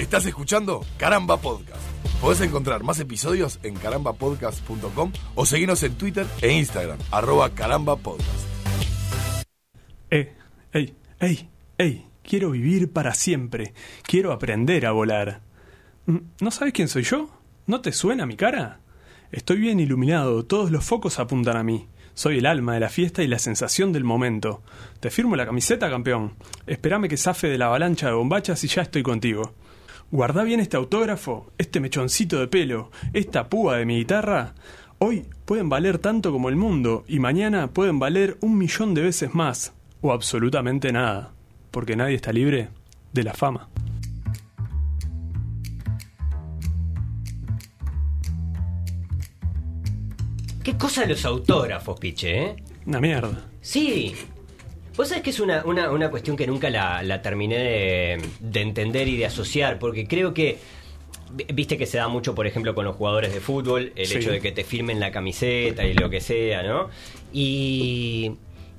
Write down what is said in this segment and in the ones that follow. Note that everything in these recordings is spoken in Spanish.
Estás escuchando Caramba Podcast. Podés encontrar más episodios en carambapodcast.com o seguirnos en Twitter e Instagram, arroba carambapodcast. Eh, ey, ey, ey, quiero vivir para siempre. Quiero aprender a volar. Mm, ¿No sabes quién soy yo? ¿No te suena mi cara? Estoy bien iluminado, todos los focos apuntan a mí. Soy el alma de la fiesta y la sensación del momento. Te firmo la camiseta, campeón. Espérame que zafe de la avalancha de bombachas y ya estoy contigo. Guarda bien este autógrafo, este mechoncito de pelo, esta púa de mi guitarra. Hoy pueden valer tanto como el mundo y mañana pueden valer un millón de veces más. O absolutamente nada. Porque nadie está libre de la fama. ¿Qué cosa los autógrafos, piche, eh? Una mierda. Sí. Vos sabés que es una, una, una cuestión que nunca la, la terminé de, de entender y de asociar, porque creo que. vi- Viste que se da mucho, por ejemplo, con los jugadores de fútbol, el Sí. hecho de que te firmen la camiseta y lo que sea, ¿no? Y.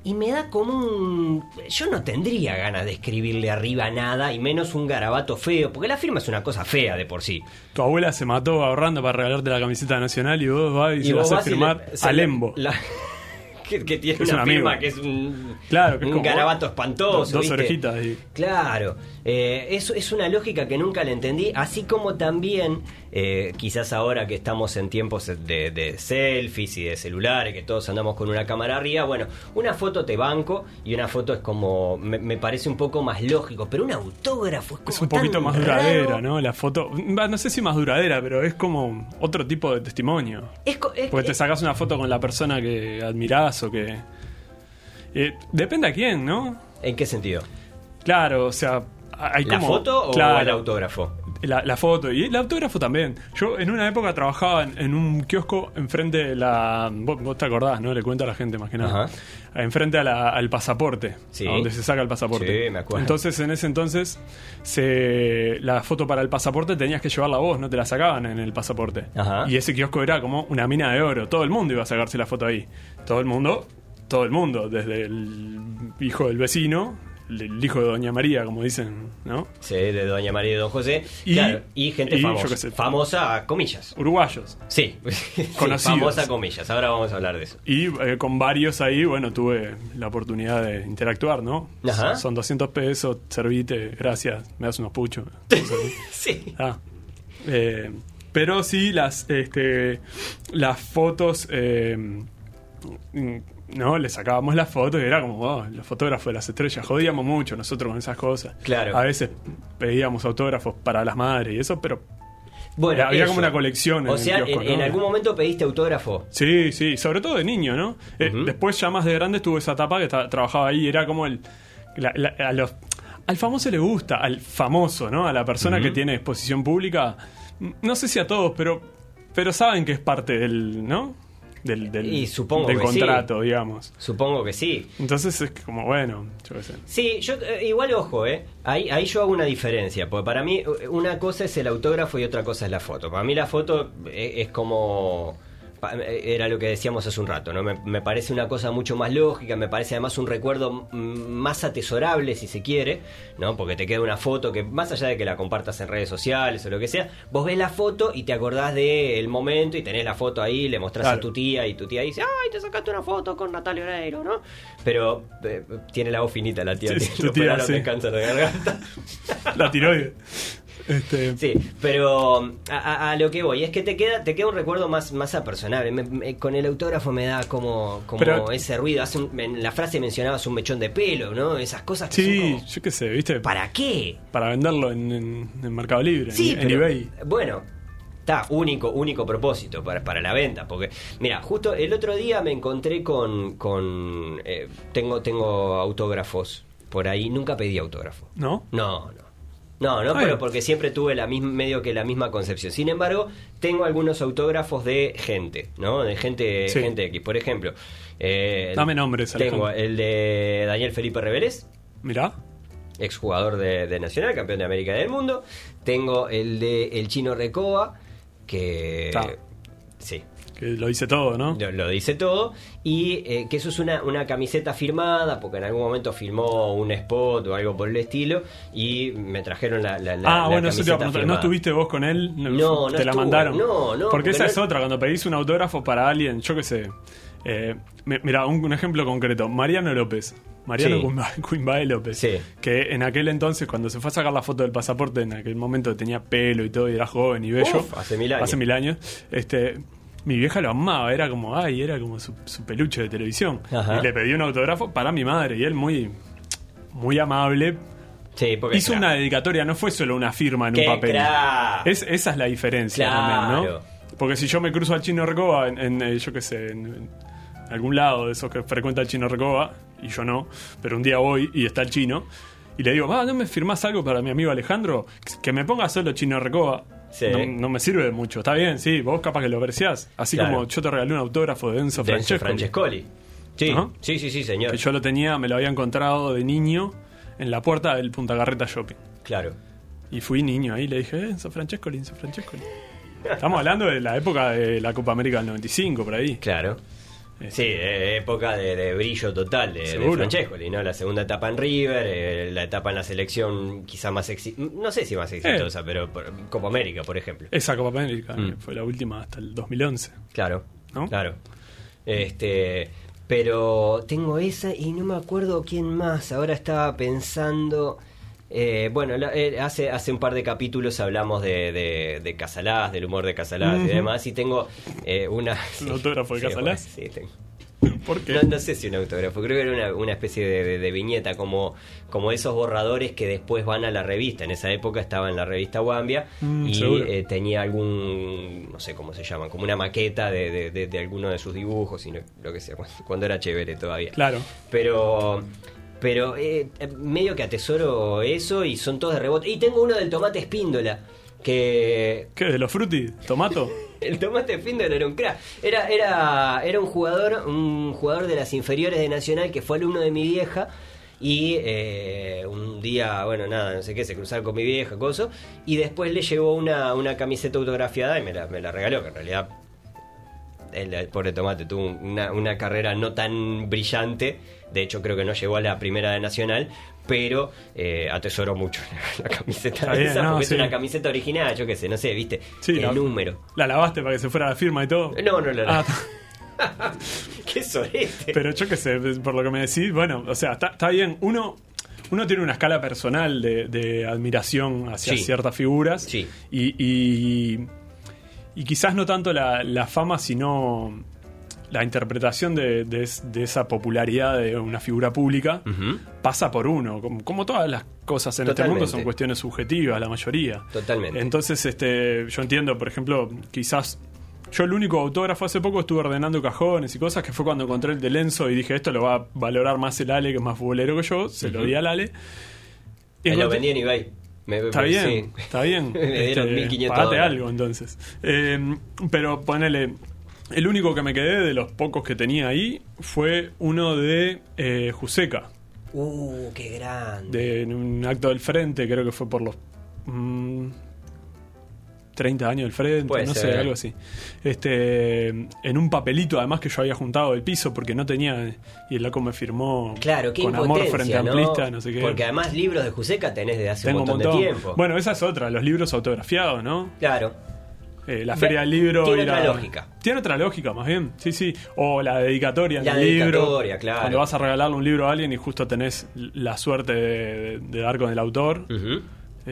Y me da como un. Yo no tendría ganas de escribirle arriba nada, y menos un garabato feo, porque la firma es una cosa fea de por sí. Tu abuela se mató ahorrando para regalarte la camiseta nacional y vos vas y, se la vos haces vas y firmar le- a le- Lembo. la- que, que tiene Es una un firma que es un, Claro, que es un como- garabato espantoso. dos- orejitas y- Claro, eh, eso es una lógica que nunca la entendí, así como también, eh, quizás ahora que estamos en tiempos de, de selfies y de celulares, que todos andamos con una cámara arriba, bueno, una foto te banco y una foto es como, me, me parece un poco más lógico, pero un autógrafo es como Es un poquito tan más raro. duradera, ¿no? La foto. No sé si más duradera, pero es como otro tipo de testimonio. Es Porque te sacas una foto con la persona que admirás que. Eh, depende a quién, ¿no? ¿En qué sentido? Claro, o sea. Hay ¿La como, foto o Claro, el autógrafo? La, la foto y el autógrafo también. Yo en una época trabajaba en, en un kiosco enfrente de la. Vos, vos te acordás, ¿no? Le cuento a la gente más que nada. Ajá. Enfrente a la- al pasaporte. Sí. a donde se saca el pasaporte. Sí, me acuerdo. Entonces en ese entonces se, la foto para el pasaporte tenías que llevarla vos, no te la sacaban en el pasaporte. Ajá. Y ese kiosco era como una mina de oro. Todo el mundo iba a sacarse la foto ahí. Todo el mundo, todo el mundo, desde el hijo del vecino, el hijo de Doña María, como dicen, ¿no? Sí, de Doña María y Don José. Y- claro, y gente y famosa. sé. famosa, comillas. Uruguayos. Sí, sí, Conocidos. famosa, comillas. Ahora vamos a hablar de eso. Y eh, con varios ahí, bueno, tuve la oportunidad de interactuar, ¿no? Ajá. Son 200 pesos, servite, gracias, me das unos puchos. Sí. Ah. Eh, pero sí, las, este, las fotos, eh, no, le sacábamos las fotos y era como, oh, los fotógrafos de las estrellas, jodíamos mucho nosotros con esas cosas. Claro. A veces pedíamos autógrafos para las madres y eso, pero Bueno, Había eso. como una colección en O el sea, kiosco, en, ¿no? en algún momento pediste autógrafo. Sí, sí, sobre todo de niño, ¿no? Eh. Después ya más de grande estuve esa etapa que trabajaba ahí, era como el... la- la- a los- al famoso le gusta, al famoso, ¿no? A la persona que tiene exposición pública, no sé si a todos, pero, pero saben que es parte del, ¿no? Del, del, Y supongo del que sí. contrato, digamos. Supongo que sí. Entonces es como, bueno, yo qué sé. Sí, yo eh, igual ojo, ¿eh? Ahí, ahí yo hago una diferencia, porque para mí eh, una cosa es el autógrafo y otra cosa es la foto. Para mí la foto eh, es, como... eh, Era lo que decíamos hace un rato, ¿no? Me, me parece una cosa mucho más lógica, me parece además un recuerdo mm, más atesorable, si se quiere, ¿no? Porque te queda una foto que, más allá de que la compartas en redes sociales o lo que sea, vos ves la foto y te acordás del momento y tenés la foto ahí, le mostrás a tu tía y tu tía dice, ¡ay, te sacaste una foto con Natalia Oreiro, ¿no? Pero eh, tiene la voz finita la tía, Sí, tía, sí. de cáncer de garganta. La tiroides. Este, Sí, pero a, lo que voy es que te queda te queda un recuerdo más más apersonable. Me- me- con el autógrafo me da como, como Pero- ese ruido. Hace un- en la frase mencionabas un mechón de pelo, ¿no? Esas cosas que sí, son como, yo qué sé, ¿viste? ¿Para qué? Para venderlo en, en- en Mercado Libre, Sí, en, en pero, eBay. bueno, está único, único propósito para, para la venta. Porque, mira, justo el otro día me encontré con. con eh, tengo, tengo autógrafos por ahí. Nunca pedí autógrafo. ¿No? No, no. No, no, Ay. pero porque siempre tuve la misma, medio que la misma concepción. Sin embargo, tengo algunos autógrafos de gente, ¿no? De gente, Sí. gente X. Por ejemplo, eh, Dame nombres, Tengo Alejandro. el de Daniel Felipe Reveles, Mirá. exjugador de, de Nacional, campeón de América y del Mundo. Tengo el de El Chino Recoba, que... Sí. Que lo dice todo, ¿no? Lo, lo dice todo. Y eh, que eso es una, una camiseta firmada, porque en algún momento filmó un spot o algo por el estilo. Y me trajeron la, la, la- ah, bueno, eso te iba a preguntar. ¿No estuviste vos con él? No, no Te la mandaron. No, no, Porque porque esa no- es otra, cuando pedís un autógrafo para alguien, yo qué sé. Eh, mi- mira, un, un ejemplo concreto. Mariano López. Mariano Sí. Cuimba- Cuimbae López. Sí. Que en aquel entonces, cuando se fue a sacar la foto del pasaporte, en aquel momento tenía pelo y todo, y era joven y bello. Uf, hace mil años. Hace mil años. Este. Mi vieja lo amaba, era como, ay, era como su, su peluche de televisión. Ajá. Y le pedí un autógrafo para mi madre, y él muy, muy amable, Sí, porque hizo una dedicatoria, no fue solo una firma en ¡Qué un papel. Es, esa es la diferencia Claro. también, ¿no? Porque si yo me cruzo al Chino Recoba en, en, eh, yo qué sé, en, en algún lado de esos que frecuenta el Chino Recoba, y yo no, pero un día voy y está el chino, y le digo, va, ¿no me firmás algo para mi amigo Alejandro? Que me ponga solo Chino Recoba. Sí. No, no me sirve de mucho. Está bien, sí, vos capaz que lo apreciás. Así Claro. como yo te regalé un autógrafo de Enzo De Enzo Francesco. Francescoli. Sí, sí, sí, sí, señor. Que yo lo tenía, me lo había encontrado de niño en la puerta del Punta Garreta Shopping. Claro. Y fui niño ahí, le dije, eh, Enzo Francescoli, Enzo Francescoli. Estamos hablando de la época de la Copa América del 95, por ahí. Claro. Sí, eh, época de, de brillo total de, de. Francescoli, ¿no? La segunda etapa en River, eh, la etapa en la selección quizá más exitosa, no sé si más exitosa, pero por- Copa América, por ejemplo. Esa Copa América Mm. eh, fue la última hasta el 2011. Claro, ¿No? claro. Este, pero tengo esa y no me acuerdo quién más. Ahora estaba pensando. Eh, bueno, la- eh, hace, hace un par de capítulos hablamos de, de, de Casalás, del humor de Casalás y demás, y tengo eh, una. ¿Un autógrafo de Sí, Casalás? sí, tengo. ¿Por qué? No, no sé si un autógrafo, creo que era una, una especie de, de- de viñeta, como, como esos borradores que después van a la revista. En esa época estaba en la revista Wambia Mm, y eh, tenía algún, no sé cómo se llaman, como una maqueta de, de, de- de alguno de sus dibujos y lo que sea, cuando, cuando era chévere todavía. Claro. Pero... Pero eh, eh, medio que atesoro eso y son todos de rebote. Y tengo uno del tomate espíndola. Que ¿Qué? ¿De los frutti? ¿Tomato? el tomate Spindler era un crack. Era, era, era un jugador, un jugador de las inferiores de Nacional que fue alumno de mi vieja. Y eh, un día, bueno, nada, no sé qué, se cruzaron con mi vieja, coso. Y después le llevó una, una camiseta autografiada y me la, me la regaló, que en realidad el, el pobre Tomate tuvo una, una carrera no tan brillante. De hecho, creo que no llegó a la primera de Nacional. Pero eh, atesoró mucho la, camiseta bien, esa, no, porque sí. es una camiseta original, yo qué sé, no sé, viste, Sí, el la- número. ¿La lavaste para que se fuera la firma y todo? No, no, no, no. Ah, Qué sorete. pero yo qué sé, por lo que me decís, bueno, o sea, está, está bien. Uno, uno tiene una escala personal de, de admiración hacia Sí. ciertas figuras. Sí. Y, y, y quizás no tanto la, la fama, sino la interpretación de, de es- de esa popularidad de una figura pública pasa por uno. Como, como todas las cosas en este mundo son cuestiones subjetivas, la mayoría. Totalmente. Entonces, este, yo entiendo, por ejemplo, quizás. Yo el único autógrafo hace poco estuve ordenando cajones y cosas que fue cuando encontré el de Lenzo y dije esto lo va a valorar más el Ale que es más futbolero que yo, se lo di al Ale. Y Me lo vendí en eBay. Me- Está me- bien, sí. está bien. Me dieron Este, 1500 pagate dólares. algo entonces. Eh, pero ponele. El único que me quedé de los pocos que tenía ahí fue uno de eh, Juseca, Uh, qué grande. de en un acto del frente, creo que fue por los mm, 30 años del frente, Puede no ser. sé, algo así. Este, en un papelito además que yo había juntado del piso porque no tenía y el loco me firmó Claro, qué con amor frente a ¿no? amplista, no sé qué. Porque además libros de Juseca tenés desde hace Tengo un montón, de tiempo. Bueno, esa es otra, los libros autografiados, ¿no? Claro. Eh, la feria del libro. Tiene otra lógica. Tiene otra lógica, más bien. Sí, sí. O la dedicatoria La del libro. dedicatoria, claro. Cuando vas a regalarle un libro a alguien y justo tenés la suerte de, de dar con el autor. Ujú.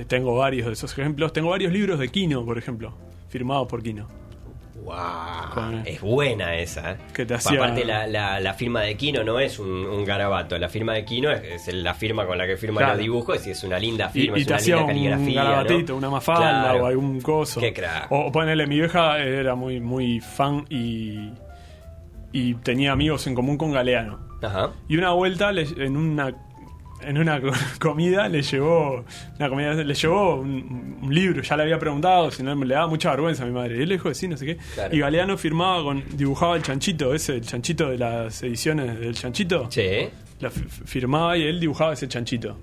Eh, tengo varios de esos ejemplos. Tengo varios libros de Kino, por ejemplo, firmados por Kino. Wow. Con- Es buena esa. ¿eh? Que te hacía- Aparte, la, la- la firma de Kino no es un, un garabato. La firma de Kino es, es la firma con la que firma Claro. los dibujos y es una linda Y, firma, y es te una hacía linda un caligrafía. ¿no? garabatito, una mafalda Claro. o algún coso. Qué crack. O ponele, mi vieja era muy, muy fan y, y tenía amigos en común con Galeano. Ajá. Y una vuelta en una en una co- comida le llevó una comida le llevó un, un libro, ya le había preguntado, si no le daba mucha vergüenza a mi madre. Y él dijo sí, no sé qué. Claro. Y Galeano firmaba con dibujaba el chanchito, ese el chanchito de las ediciones del chanchito. Sí. La fi- firmaba y él dibujaba ese chanchito.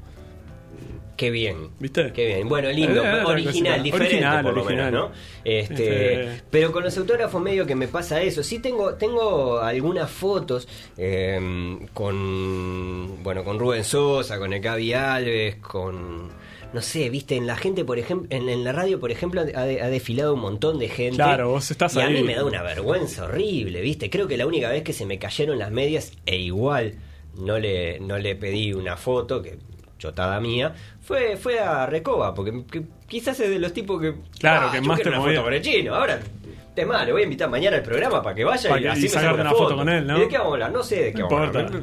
Qué bien. ¿Viste? Qué bien. Bueno, lindo, Eh, original, diferente Original, por lo original. menos, ¿no? Este, Este- Pero con los autógrafos medio que me pasa eso. Sí tengo tengo algunas fotos eh, con bueno con Rubén Sosa, con el Gaby Alves, con no sé, viste, en la gente, por ejemplo, en, en la radio, por ejemplo, ha, de- ha desfilado un montón de gente. Claro, vos estás y a ahí. mí me da una vergüenza horrible, viste. Creo que la única vez que se me cayeron las medias e igual no le no le pedí una foto que chotada mía, fue, fue a Recoba, porque que quizás es de los tipos que. Claro, "Ah, que yo más te una movía". foto con el chino. Ahora, más, le voy a invitar mañana al programa para que vaya Para y que- así y me una, una foto con él, ¿no? ¿Y de qué vamos a hablar? No sé de qué No vamos a hablar.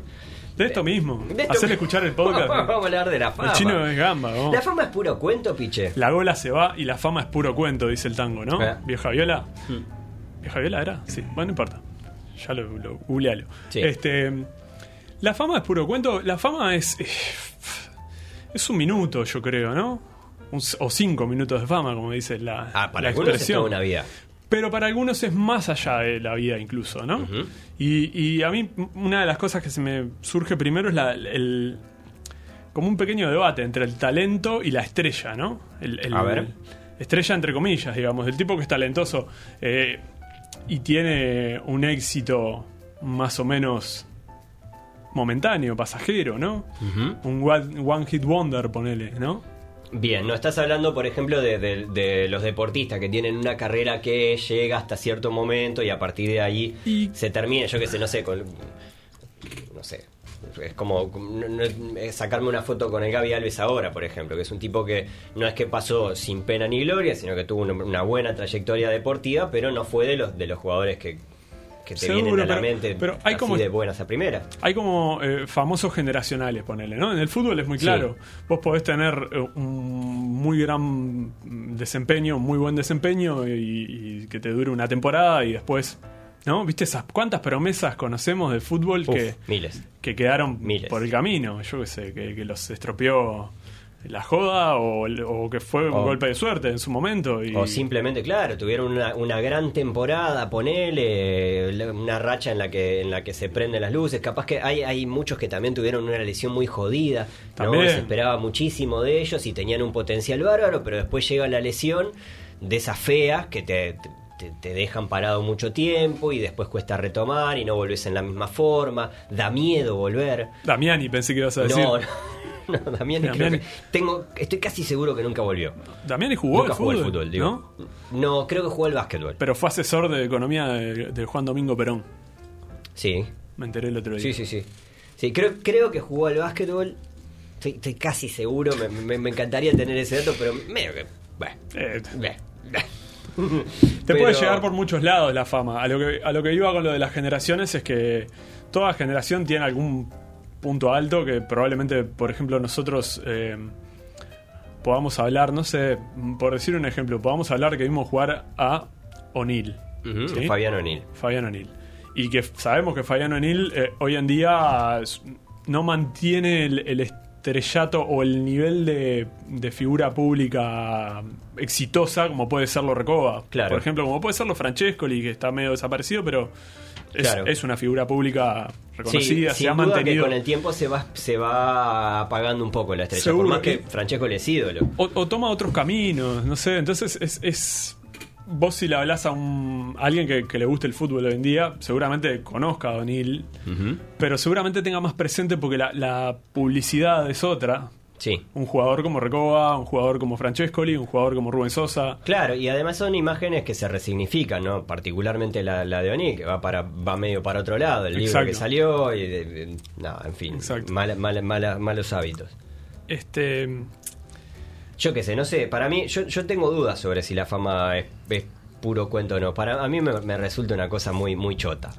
De esto mismo. De esto- Hacer escuchar el podcast. vamos a hablar de la fama. el chino es gamba, ¿no? La fama es puro cuento, piche. La gola se va y la fama es puro cuento, dice el tango, ¿no? Eh. Vieja viola. ¿Vieja viola era? Sí, bueno, no importa. Ya lo, lo googlealo. Sí. Este, la fama es puro cuento. La fama es. eh, Es un minuto, yo creo, ¿no? Un- o cinco minutos de fama, como dice la, Ah, para la algunos es expresión. toda una vida. Pero para algunos es más allá de la vida incluso, ¿no? Y, y a mí una de las cosas que se me surge primero es la, el... como un pequeño debate entre el talento y la estrella, ¿no? El, el- A ver. Estrella entre comillas, digamos, el tipo que es talentoso eh, y tiene un éxito más o menos momentáneo, pasajero, ¿no? Un one, one hit wonder, ponele, ¿no? Bien, no estás hablando, por ejemplo, de, de- de los deportistas que tienen una carrera que llega hasta cierto momento y a partir de ahí Y- se termina, yo que sé, no sé, con, no sé, es como sacarme una foto con el Gaby Alves ahora, por ejemplo, que es un tipo que no es que pasó sin pena ni gloria, sino que tuvo una buena trayectoria deportiva, pero no fue de los de los jugadores que, que te Seguro, vienen a la pero- mente pero hay así como- de buenas a primeras. Hay como eh, famosos generacionales, ponele, ¿no? En el fútbol es muy Sí. claro. Vos podés tener eh, un muy gran desempeño, muy buen desempeño y, y que te dure una temporada y después, ¿no? ¿Viste esas cuántas promesas conocemos del fútbol Uf, que, miles. que quedaron Miles. por el camino? Yo qué sé, que, que los estropeó la joda o, o que fue un O- golpe de suerte en su momento. Y, O simplemente, claro, tuvieron una, una gran temporada, ponele, una racha en la que en la que se prenden las luces. Capaz que hay, hay muchos que también tuvieron una lesión muy jodida. ¿no? También. Se esperaba muchísimo de ellos y tenían un potencial bárbaro, pero después llega la lesión de esas feas que te, te, te dejan parado mucho tiempo y después cuesta retomar y no volvés en la misma forma. Da miedo volver. Damiani pensé que ibas a decir. No, no. No, Damiani creo Damiani. que- tengo, estoy casi seguro que nunca volvió. Damiani jugó Nunca al jugó fútbol, fútbol, digo. ¿no? No, creo que jugó al básquetbol. Pero fue asesor de economía de, de Juan Domingo Perón. Sí, Me enteré el otro día. sí, sí, sí. Sí, creo, creo que jugó al básquetbol. Estoy, estoy casi seguro, me, me- me encantaría tener ese dato, pero medio que... Bueno, Eh, bueno. te Pero- puede llegar por muchos lados la fama. A lo, que, a lo que iba con lo de las generaciones es que toda generación tiene algún punto alto que probablemente, por ejemplo, nosotros eh, podamos hablar, no sé, por decir un ejemplo, podamos hablar que vimos jugar a O'Neill. Ujú, ¿sí? Fabián O'Neill. Fabián O'Neill. Y que sabemos que Fabián O'Neill eh, hoy en día no mantiene el, el estrellato o el nivel de, de figura pública exitosa como puede serlo Recoba. Claro. Por ejemplo, como puede serlo Francescoli, que está medio desaparecido, pero es, Claro. es una figura pública reconocida, Sí, se ha duda que mantenido. con el tiempo se va, se va apagando un poco la estrella. Seguro por más que Francesco le es ídolo. O, o toma otros caminos, no sé. Entonces es. es- vos, si le hablas a, un, a alguien que, que le guste el fútbol hoy en día, seguramente conozca a O'Neill, pero seguramente tenga más presente porque la, la publicidad es otra. Sí. Un jugador como Recoba, un jugador como Francescoli, un jugador como Rubén Sosa. Claro, y además son imágenes que se resignifican, ¿no? Particularmente la, la de O'Neill, que va para va medio para otro lado, el libro Exacto. que salió, y de- de- no, en fin, mala- mala- mala- malos hábitos. Este. Yo qué sé, no sé, para mí, yo, yo tengo dudas sobre si la fama es, es puro cuento o no. Para a mí me, me resulta una cosa muy, muy chota.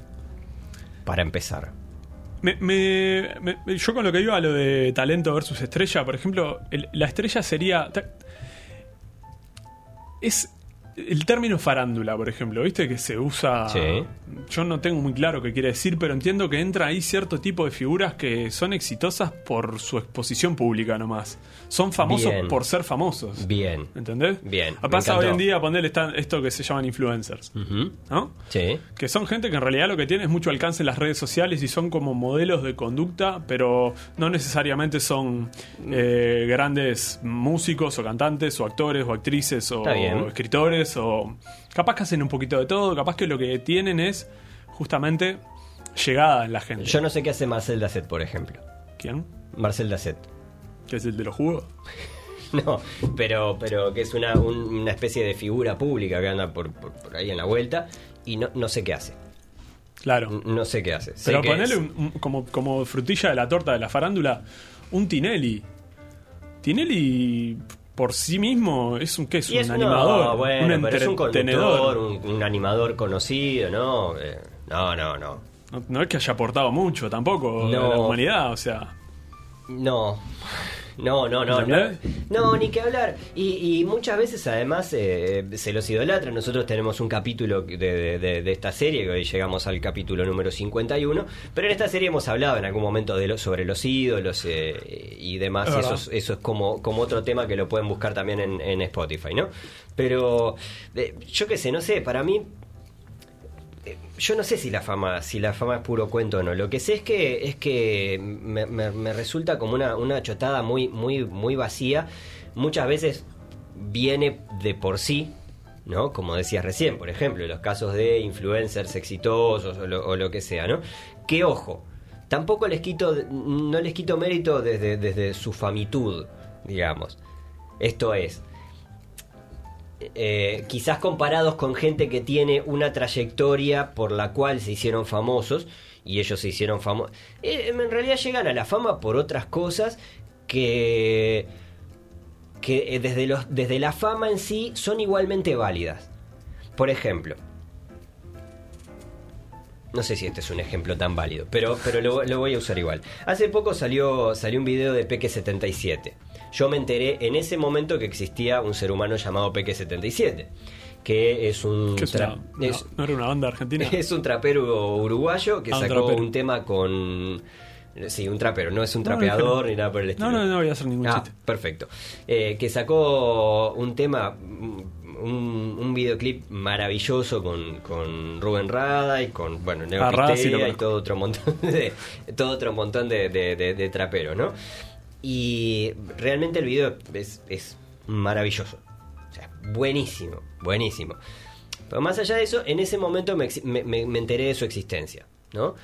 Para empezar. Me, me- me- yo con lo que iba a lo de talento versus estrella, por ejemplo, el- la estrella sería. Es el término farándula, por ejemplo, ¿viste que se usa? Sí. Yo no tengo muy claro qué quiere decir, pero entiendo que entra ahí cierto tipo de figuras que son exitosas por su exposición pública nomás. Son famosos Bien. por ser famosos. Bien. ¿Entendés? Bien, Pasa hoy en día ponerle esto que se llaman influencers. ¿No? Sí. Que son gente que en realidad lo que tiene es mucho alcance en las redes sociales y son como modelos de conducta, pero no necesariamente son eh, grandes músicos o cantantes o actores o actrices o Está o capaz que hacen un poquito de todo, capaz que lo que tienen es justamente llegada en la gente. Yo no sé qué hace Marcel Dasset, por ejemplo. ¿Quién? Marcel Dasset. ¿Que es el de los jugos? No, pero, pero que es una, un- una especie de figura pública que anda por, por- por ahí en la vuelta y no, no sé qué hace. Claro. No sé qué hace. Sé Pero un- un- como, como frutilla de la torta de la farándula, un Tinelli. Tinelli por sí mismo es un, ¿qué es? un no, animador, bueno, un entretenedor. un, un animador conocido, ¿no? Eh, no, no, no. No, no es que haya aportado mucho tampoco a la humanidad, o sea. No. No, no, no, no. No, ni que hablar. Y, y muchas veces además eh, se los idolatra. Nosotros tenemos un capítulo de, de- de- de esta serie, que hoy llegamos al capítulo número 51, pero en esta serie hemos hablado en algún momento de lo- sobre los ídolos eh, y demás. Eso es, eso es como, como otro tema que lo pueden buscar también en, en Spotify, ¿no? Pero eh, yo qué sé, no sé, para mí yo no sé si la fama si la fama es puro cuento o no lo que sé es que es que me, resulta como una, una chotada muy muy muy vacía muchas veces viene de por sí ¿no? Como decías recién, por ejemplo, los casos de influencers exitosos o lo, o lo que sea, ¿no? Que ojo, tampoco les quito, no les quito mérito desde, desde su famitud, digamos. Esto es, eh, quizás comparados con gente que tiene una trayectoria por la cual se hicieron famosos y ellos se hicieron famosos. en realidad llegan a la fama por otras cosas que, que eh, desde, los, desde la fama en sí son igualmente válidas. Por ejemplo, no sé si este es un ejemplo tan válido, pero, pero lo, lo voy a usar igual. Hace poco salió, salió un video de Peque 77. Yo me enteré en ese momento que existía un ser humano llamado Peque 77, que es un... ¿qué es tra- una- no, es- no era una banda argentina? es un trapero uruguayo que Ah, sacó un tema con... Sí, un trapero, no es un trapeador no. ni nada por el estilo. No, no, no voy a hacer ningún Ah, chiste. perfecto. Eh, que sacó un tema, un, un videoclip maravilloso con, con Rubén Rada y con, bueno, Neo Ah, sí lo Pitea y todo otro montón de, todo otro montón de, de, de- de traperos, ¿no? Y realmente el video es, maravilloso. O sea, buenísimo, buenísimo. Pero más allá de eso, en ese momento me, enteré de su existencia, ¿no?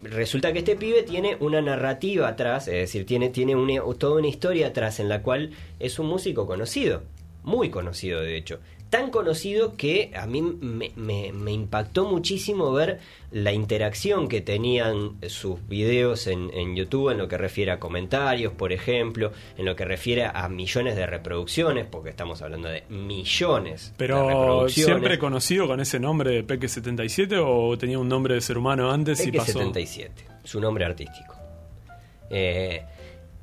Resulta que este pibe tiene una narrativa atrás, es decir, tiene, tiene toda una historia atrás en la cual es un músico conocido, muy conocido de hecho. Tan conocido que a mí me, me- me impactó muchísimo ver la interacción que tenían sus videos en, en YouTube en lo que refiere a comentarios, por ejemplo, en lo que refiere a millones de reproducciones, porque estamos hablando de millones de Pero reproducciones. siempre conocido con ese nombre de Peque 77 o tenía un nombre de ser humano antes y Peque pasó. 77, su nombre artístico. Eh,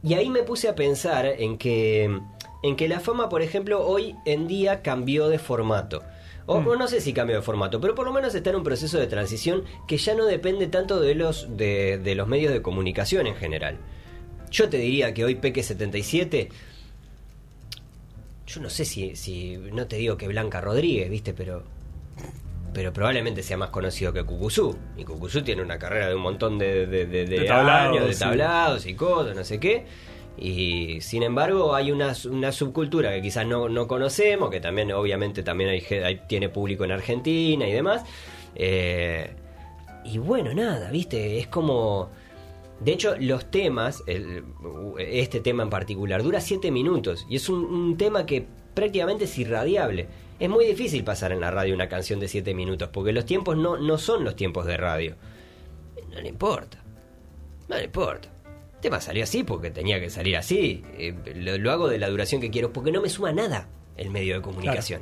y ahí me puse a pensar en que, en que la fama, por ejemplo, hoy en día cambió de formato. O, Mm. o no sé si cambió de formato, pero por lo menos está en un proceso de transición que ya no depende tanto de los, de, de los medios de comunicación en general. Yo te diría que hoy Peque 77 yo no sé si, si no te digo que Blanca Rodríguez, ¿viste? Pero pero probablemente sea más conocido que Cucuzú. Y Cucuzú tiene una carrera de un montón de, de, de- de De tablados, años, de sí. tablados y cosas, no sé qué. Y sin embargo hay una, subcultura que quizás no, no conocemos, que también obviamente también hay, tiene público en Argentina y demás. Eh, y bueno, nada, ¿viste? Es como... De hecho, los temas, este tema en particular, dura 7 minutos y es un, un tema que prácticamente es irradiable. Es muy difícil pasar en la radio una canción de 7 minutos porque los tiempos no, no son los tiempos de radio. No le importa. No le importa. El tema salió así porque tenía que salir así. Eh, lo, lo hago de la duración que quiero porque no me suma nada el medio de comunicación.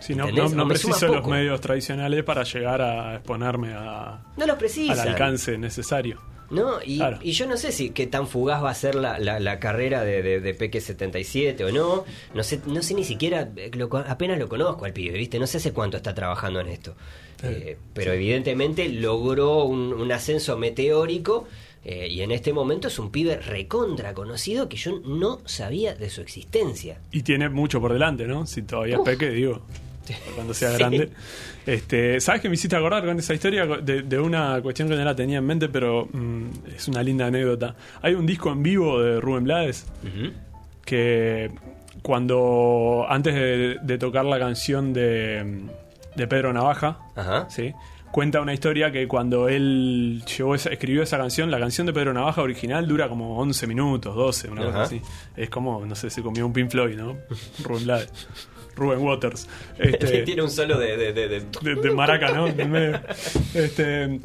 Sí, no, no, no me preciso los medios tradicionales para llegar a exponerme a, No los al alcance necesario. ¿No? Y, Claro. y yo no sé si qué tan fugaz va a ser la, la- la carrera de, de, de Peque 77 o no. No sé, no sé ni siquiera, eh, lo apenas lo conozco al pibe, ¿viste? No sé hace cuánto está trabajando en esto. Eh, pero evidentemente logró un, un ascenso meteórico eh, y en este momento es un pibe recontra conocido que yo no sabía de su existencia. Y tiene mucho por delante, ¿no? Si todavía es peque, digo, cuando sea Sí. grande. Este, ¿Sabes que me hiciste acordar con esa historia de, de una cuestión que no la tenía en mente, pero mm, es una linda anécdota? Hay un disco en vivo de Rubén Blades que cuando, antes de, de tocar la canción de, de Pedro Navaja, Ajá. ¿sí? Cuenta una historia que cuando él llevó esa- escribió esa canción, la canción de Pedro Navaja original dura como 11 minutos, 12, una cosa así. Es como, no sé, se comió un Pink Floyd, ¿no? Rubén Blades. Rubén Waters. Este, Tiene un solo de... de, de- de- de, de maraca, ¿no? Este,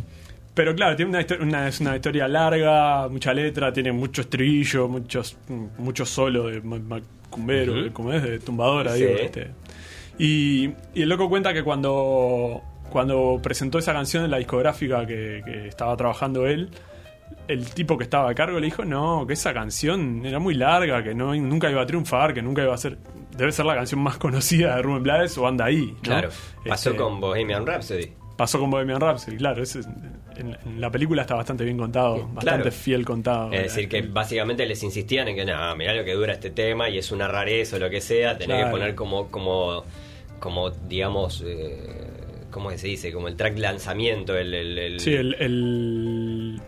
pero claro, tiene una, es una historia larga, mucha letra, tiene mucho estribillo, muchos mucho solo de ma- macumbero, Ujú. de- como es, de tumbadora, Sí. digo. Este. Y, y el loco cuenta que cuando, cuando presentó esa canción en la discográfica que, que estaba trabajando él, el tipo que estaba a cargo le dijo, no, que esa canción era muy larga, que no, nunca iba a triunfar, que nunca iba a ser... Debe ser la canción más conocida de Rubén Blades o anda ahí. ¿no? Claro. Pasó Este, con Bohemian Rhapsody. Pasó con Bohemian Rhapsody, claro. es- en, en la película está bastante bien contado, bastante fiel contado. Es decir, que básicamente les insistían en que, no, mirá lo que dura este tema y es una rareza o lo que sea, tenés Claro. que poner como, como, como digamos, eh, ¿cómo se dice? Como el track lanzamiento, el... el, el- Sí, el, el-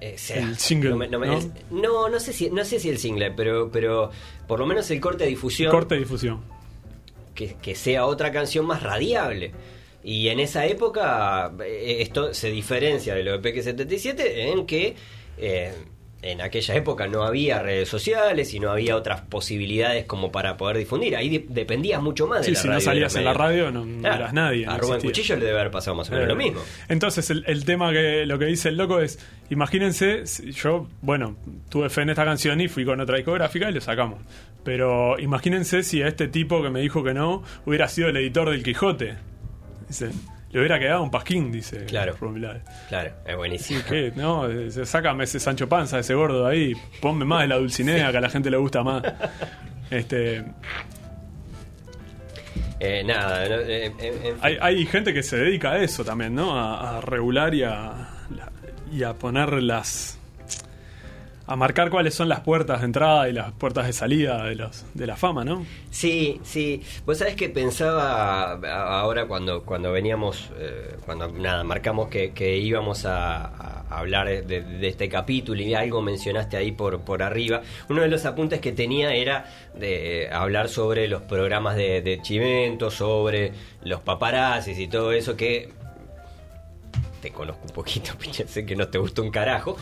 eh, sea, el single, No, me- no me- ¿no? es- no, no sé si, no sé si el single, pero, pero por lo menos el corte de difusión corte de difusión. que, que sea otra canción más radiable. Y en esa época eh, esto se diferencia de lo de PQ77 en que eh, en aquella época no había redes sociales y no había otras posibilidades como para poder difundir. Ahí de- dependías mucho más de Sí, la si no radio. salías de en los la radio no, no Claro, eras nadie. A no Rubén. Cuchillo le debe haber pasado más o menos Eh, lo mismo. Entonces, el, el tema que lo que dice el loco es: imagínense, si yo, bueno, tuve fe en esta canción y fui con otra discográfica y lo sacamos. Pero imagínense si a este tipo que me dijo que no hubiera sido el editor del Quijote. Dice, le hubiera quedado un pasquín, dice Claro. Claro, es buenísimo. ¿Qué? No, eh, sácame ese Sancho Panza, ese gordo de ahí. Ponme más de la Dulcinea que a la gente le gusta más. Este, Eh, nada, no, eh, en- en- hay, hay gente que se dedica a eso también, ¿no? A, a regular y a, y a poner las. A marcar cuáles son las puertas de entrada y las puertas de salida de, los, de la fama, ¿no? Sí, sí. Vos sabés que pensaba ahora cuando, cuando veníamos, eh, cuando nada, marcamos que, íbamos a, hablar de, este capítulo y algo mencionaste ahí por, por arriba. Uno de los apuntes que tenía era de hablar sobre los programas de, de Chimento, sobre los paparazzis y todo eso que te conozco un poquito, sé que no te gusta un carajo.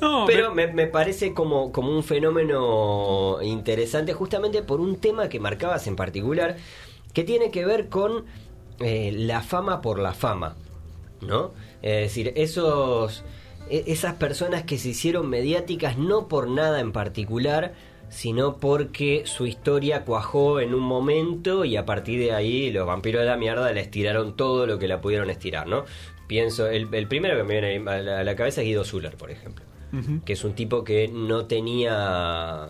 No, Pero me, me parece como, como un fenómeno interesante justamente por un tema que marcabas en particular, que tiene que ver con eh, la fama por la fama, ¿no? Es decir, esos, e- esas personas que se hicieron mediáticas no por nada en particular, sino porque su historia cuajó en un momento y a partir de ahí los vampiros de la mierda le estiraron todo lo que la pudieron estirar, ¿no? Pienso, el, el primero que me viene a la, a la cabeza es Guido Zuller, por ejemplo Que es un tipo que no tenía,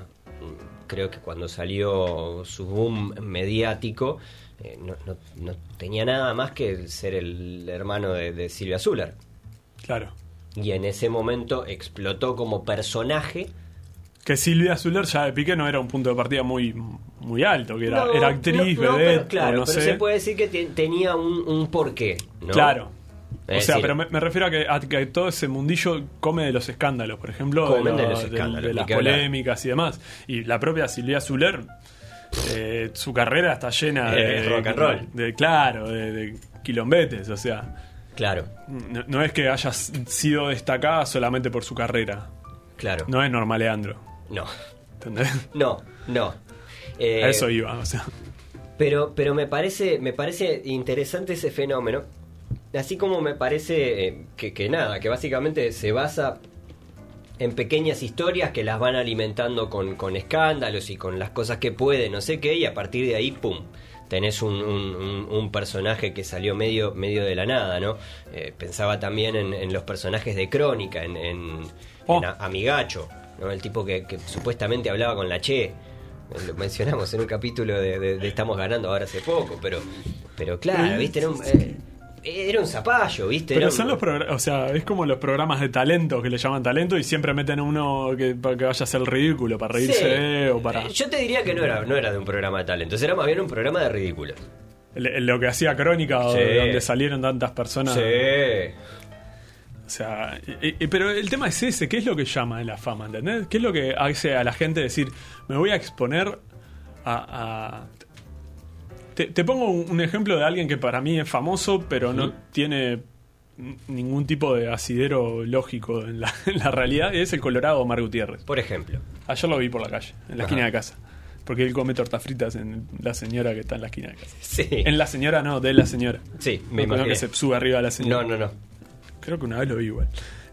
creo que cuando salió su boom mediático, eh, no, no- no tenía nada más que ser el hermano de, de Silvia Zuller. Claro. Y en ese momento explotó como personaje. Que Silvia Zuller ya de pique no era un punto de partida muy, muy alto, que era, No, era actriz, vedette, pero claro, o no pero sé. se puede decir que te- tenía un, un porqué. ¿no? Claro. O sea, pero me, me refiero a que, a que todo ese mundillo come de los escándalos, por ejemplo, de, de lo- los escándalos, de las polémicas y demás. Y la propia Silvia Zuller, eh, su carrera está llena de, rock and roll. de- claro, de, de quilombetes, o sea, Claro, no, no es que haya sido destacada solamente por su carrera, claro. no es normal Leandro, No, ¿entendés? no, no. Eh, a eso iba, o sea, Pero, pero me parece, me parece interesante ese fenómeno. Así como me parece eh, que, que nada, que básicamente se basa en pequeñas historias que las van alimentando con, con escándalos y con las cosas que pueden, no sé qué, y a partir de ahí, ¡pum! tenés un, un- personaje que salió medio, medio de la nada, ¿no? Eh, pensaba también en, en los personajes de Crónica, en, en- Oh. en A- Amigacho, ¿no? El tipo que, que supuestamente hablaba con la Che. Lo mencionamos en un capítulo de, de- de Estamos Ganando ahora hace poco, pero, pero claro. ¿viste? Un, eh, era un zapallo, ¿viste? Pero Era un- son los programas, o sea, es como los programas de talento que le llaman talento y siempre meten uno que, para que vaya a el ridículo, para reírse Sí. o para... Yo te diría que no era, no era de un programa de talentos, era más bien un programa de ridículos. Le- Lo que hacía Crónica, Sí. de donde salieron tantas personas. Sí. O sea, y- y- pero el tema es ese, ¿qué es lo que llama la fama? ¿Entendés? ¿Qué es lo que hace a la gente decir, me voy a exponer a... a- Te, te pongo un, un ejemplo de alguien que para mí es famoso, pero no tiene ningún tipo de asidero lógico en la, en la realidad, y es el Colorado Omar Gutiérrez. Por ejemplo. Ayer lo vi por la calle, en la Ajá. esquina de casa. Porque él come tortas fritas en la señora que está en la esquina de casa. Sí. En la señora no, de la señora. Sí, me no, no imaginé. que se sube arriba de la señora. No, no, no. Creo que una vez lo vi igual.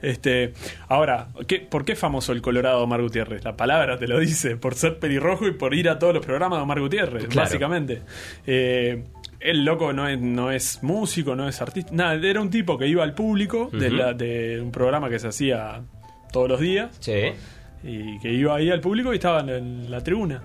Este, ahora, ¿qué, ¿por qué es famoso el Colorado Omar Gutiérrez? La palabra te lo dice, por ser pelirrojo y por ir a todos los programas de Omar Gutiérrez, Claro. básicamente. Eh, el loco no es, no es músico, no es artista, nada, era un tipo que iba al público de, la- de un programa que se hacía todos los días Sí. y que iba ahí al público y estaba en la tribuna,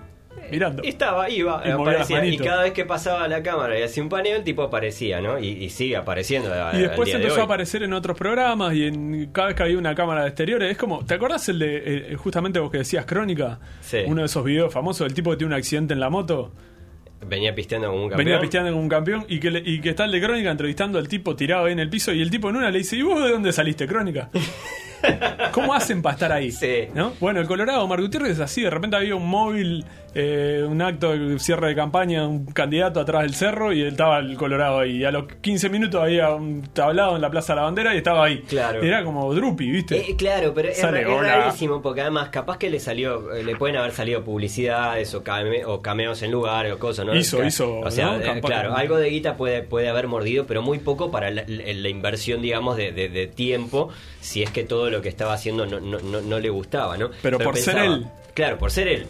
mirando. Y estaba, iba, Y aparecía. Cada vez que pasaba la cámara y hacía un paneo, el tipo aparecía, ¿no? Y, y sigue apareciendo. a- Y después día empezó a aparecer en otros programas y en cada vez que había una cámara de exteriores. Es como, ¿te acordás el de, eh, justamente vos que decías Crónica? Sí. Uno de esos videos famosos del tipo que tiene un accidente en la moto, Venía pisteando como un campeón. venía pisteando como un campeón y que, le- y que está el de Crónica entrevistando al tipo tirado ahí en el piso y el tipo en una le dice, ¿y vos de dónde saliste, Crónica? ¿Cómo hacen para estar ahí? Sí. ¿No? Bueno, el Colorado, Mar Gutiérrez es así, de repente había un móvil, eh, un acto de cierre de campaña, un candidato atrás del cerro y él estaba el Colorado ahí. Y a los 15 minutos había un tablado en la Plaza de la Bandera y estaba ahí. Claro. Era como Drupi, ¿viste? Eh, claro, pero es, Sale, es rarísimo porque además capaz que le salió, eh, le pueden haber salido publicidades o, came- o cameos en lugares o cosas, ¿no? Hizo, Ca- hizo, O sea, ¿no? eh, claro, algo de guita puede, puede haber mordido, pero muy poco para la, la- la inversión, digamos, de, de- de tiempo, si es que todo lo que estaba haciendo no, no, no, no le gustaba, ¿no? Pero por ser él. Claro, por ser él.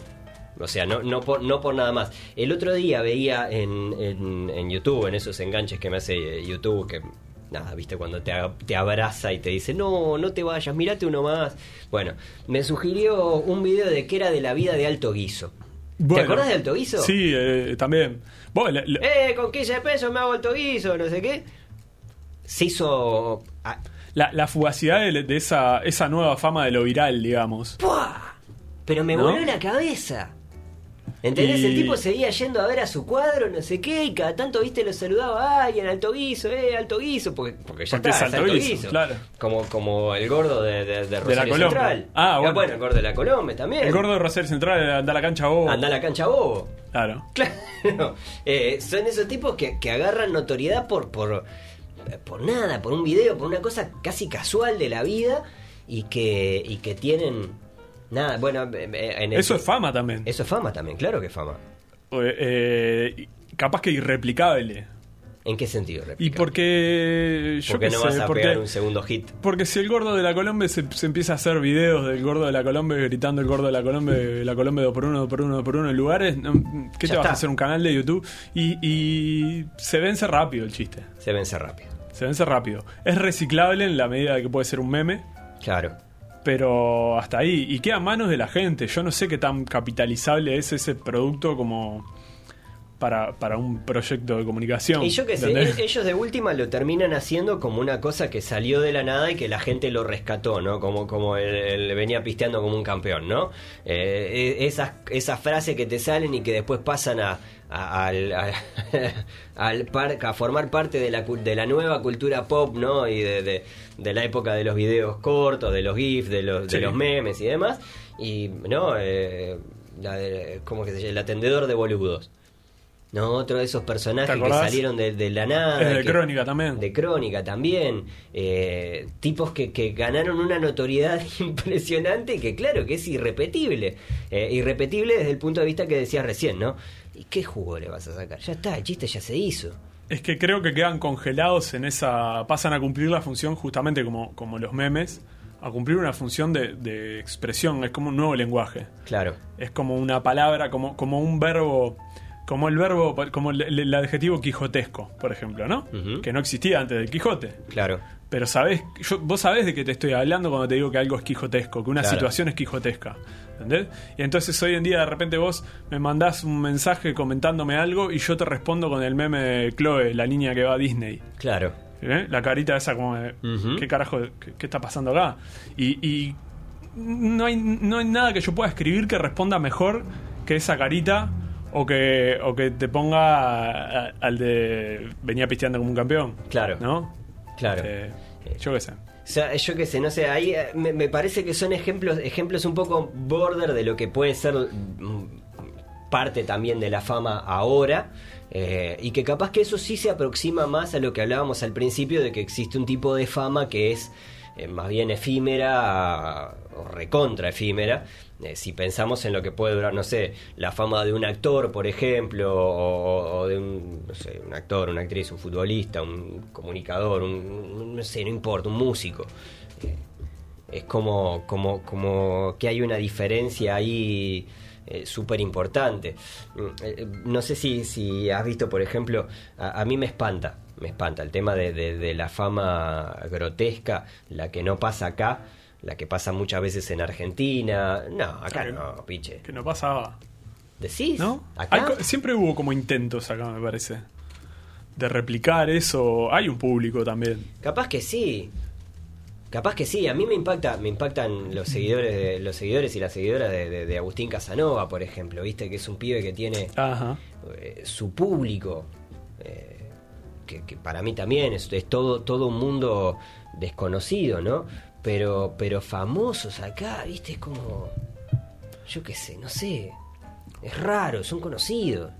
O sea, no, no, por, no por nada más. El otro día veía en, en, en YouTube, en esos enganches que me hace eh, YouTube, que nada, viste, cuando te, te abraza y te dice, no, no te vayas, mirate uno más. Bueno, me sugirió un video de que era de la vida de Alto Guiso. Bueno. ¿Te acordás de Alto Guiso? Sí, eh, también. Vos, le- le- Eh, con 15 pesos me hago Alto Guiso, no sé qué. Se hizo... la, la fugacidad de, de esa, esa nueva fama de lo viral, digamos. ¡Puah! Pero me ¿No? voló la cabeza. ¿Entendés? Y- El tipo seguía yendo a ver a su cuadro, no sé qué, y cada tanto, viste, lo saludaba, ay, en alto guiso, eh, alto guiso, porque, porque ya Porque está, es Alto alto Guiso, claro. Como, como el gordo de, de, de Rosario Colombe. Central. Ah, bueno. el gordo de la Colombe también. El gordo de Rosario Central anda a la cancha vos. Anda a la cancha bobo. Claro. Claro. Eh, son esos tipos que, que agarran notoriedad por, por, por nada, por un video, por una cosa casi casual de la vida y que, y que tienen nada. Bueno, eh, eh, en el- Eso es fama también. Eso es fama también, claro que es fama. Eh, eh, capaz que irreplicable. ¿En qué sentido? Y replica? porque yo Porque no sé, vas a porque, pegar un segundo hit. porque si el gordo de la Colombe se, se empieza a hacer videos del gordo de la Colombe gritando el gordo de la Colombe, la Colombe 2 por 1 2 por 1 2 por 1 en lugares, ¿qué Ya te vas a hacer un canal de YouTube? Y, y se vence rápido el chiste. Se vence rápido. Se vence rápido. Es reciclable en la medida de que puede ser un meme, Claro. pero hasta ahí. Y queda en manos de la gente. Yo no sé qué tan capitalizable es ese producto como para, para un proyecto de comunicación. Y yo qué sé, e- ellos de última lo terminan haciendo como una cosa que salió de la nada y que la gente lo rescató, ¿no? Como, como él, él venía pisteando como un campeón, ¿no? Eh, e- esas, esas frases que te salen y que después pasan a, a- al, a, al par- a formar parte de la, de la nueva cultura pop, ¿no? Y de, de- de la época de los videos cortos, de los GIFs, de los, de los memes y demás. Y, ¿no? Eh, la de- ¿Cómo que se llama? El atendedor de boludos. No, otro de esos personajes ¿Te que salieron de, de la nada. Es de que- Crónica también. De Crónica también. Eh, tipos que, que ganaron una notoriedad impresionante que claro que es irrepetible. Eh, irrepetible desde el punto de vista que decías recién, ¿no? ¿Y qué jugo le vas a sacar? Ya está, el chiste ya se hizo. Es que creo que quedan congelados en esa. pasan a cumplir la función justamente como, como los memes, a cumplir una función de, de expresión, es como un nuevo lenguaje. Claro. Es como una palabra, como, como un verbo como el verbo, como el, el adjetivo quijotesco, por ejemplo, ¿no? Que no existía antes del Quijote. Claro. Pero sabés, yo, vos sabés de qué te estoy hablando cuando te digo que algo es quijotesco, que una Claro. situación es quijotesca. ¿Entendés? Y entonces hoy en día de repente vos me mandás un mensaje comentándome algo y yo te respondo con el meme de Chloe, la niña que va a Disney. Claro. ¿Eh? La carita esa como de. ¿qué carajo, qué, qué está pasando acá? Y, y no, hay, no hay nada que yo pueda escribir que responda mejor que esa carita o que, o que te ponga a- al de venía pisteando como un campeón. Claro. ¿No? Claro. Eh, yo qué sé. O sea, yo qué sé, no sé, ahí eh, me, me parece que son ejemplos, ejemplos un poco border de lo que puede ser mm, parte también de la fama ahora. eh, y que capaz que eso sí se aproxima más a lo que hablábamos al principio de que existe un tipo de fama que es eh, más bien efímera o recontra efímera. Eh, si pensamos en lo que puede durar, no sé, la fama de un actor, por ejemplo, o, de un, no sé, un actor, una actriz, un futbolista, un comunicador, un, no sé, no importa, un músico. Eh, es como, como, como que hay una diferencia ahí súper importante. Mm, eh, no sé si, si has visto, por ejemplo, a, a mí me espanta, me espanta el tema de- de la fama grotesca, la que no pasa acá, la que pasa muchas veces en Argentina. No, acá no, piche. Que no pasaba. ¿Decís? ¿No? ¿Acá? Hay co- siempre hubo como intentos acá, me parece. De replicar eso. Hay un público también. Capaz que sí. Capaz que sí, a mí me impacta, me impactan los seguidores, de- los seguidores y las seguidoras de, de- de Agustín Casanova, por ejemplo, viste que es un pibe que tiene Ajá. eh, su público, eh, que, que para mí también es, es todo, todo un mundo desconocido, ¿no? Pero, pero famosos acá, viste, es como, yo qué sé, no sé, es raro, son conocidos,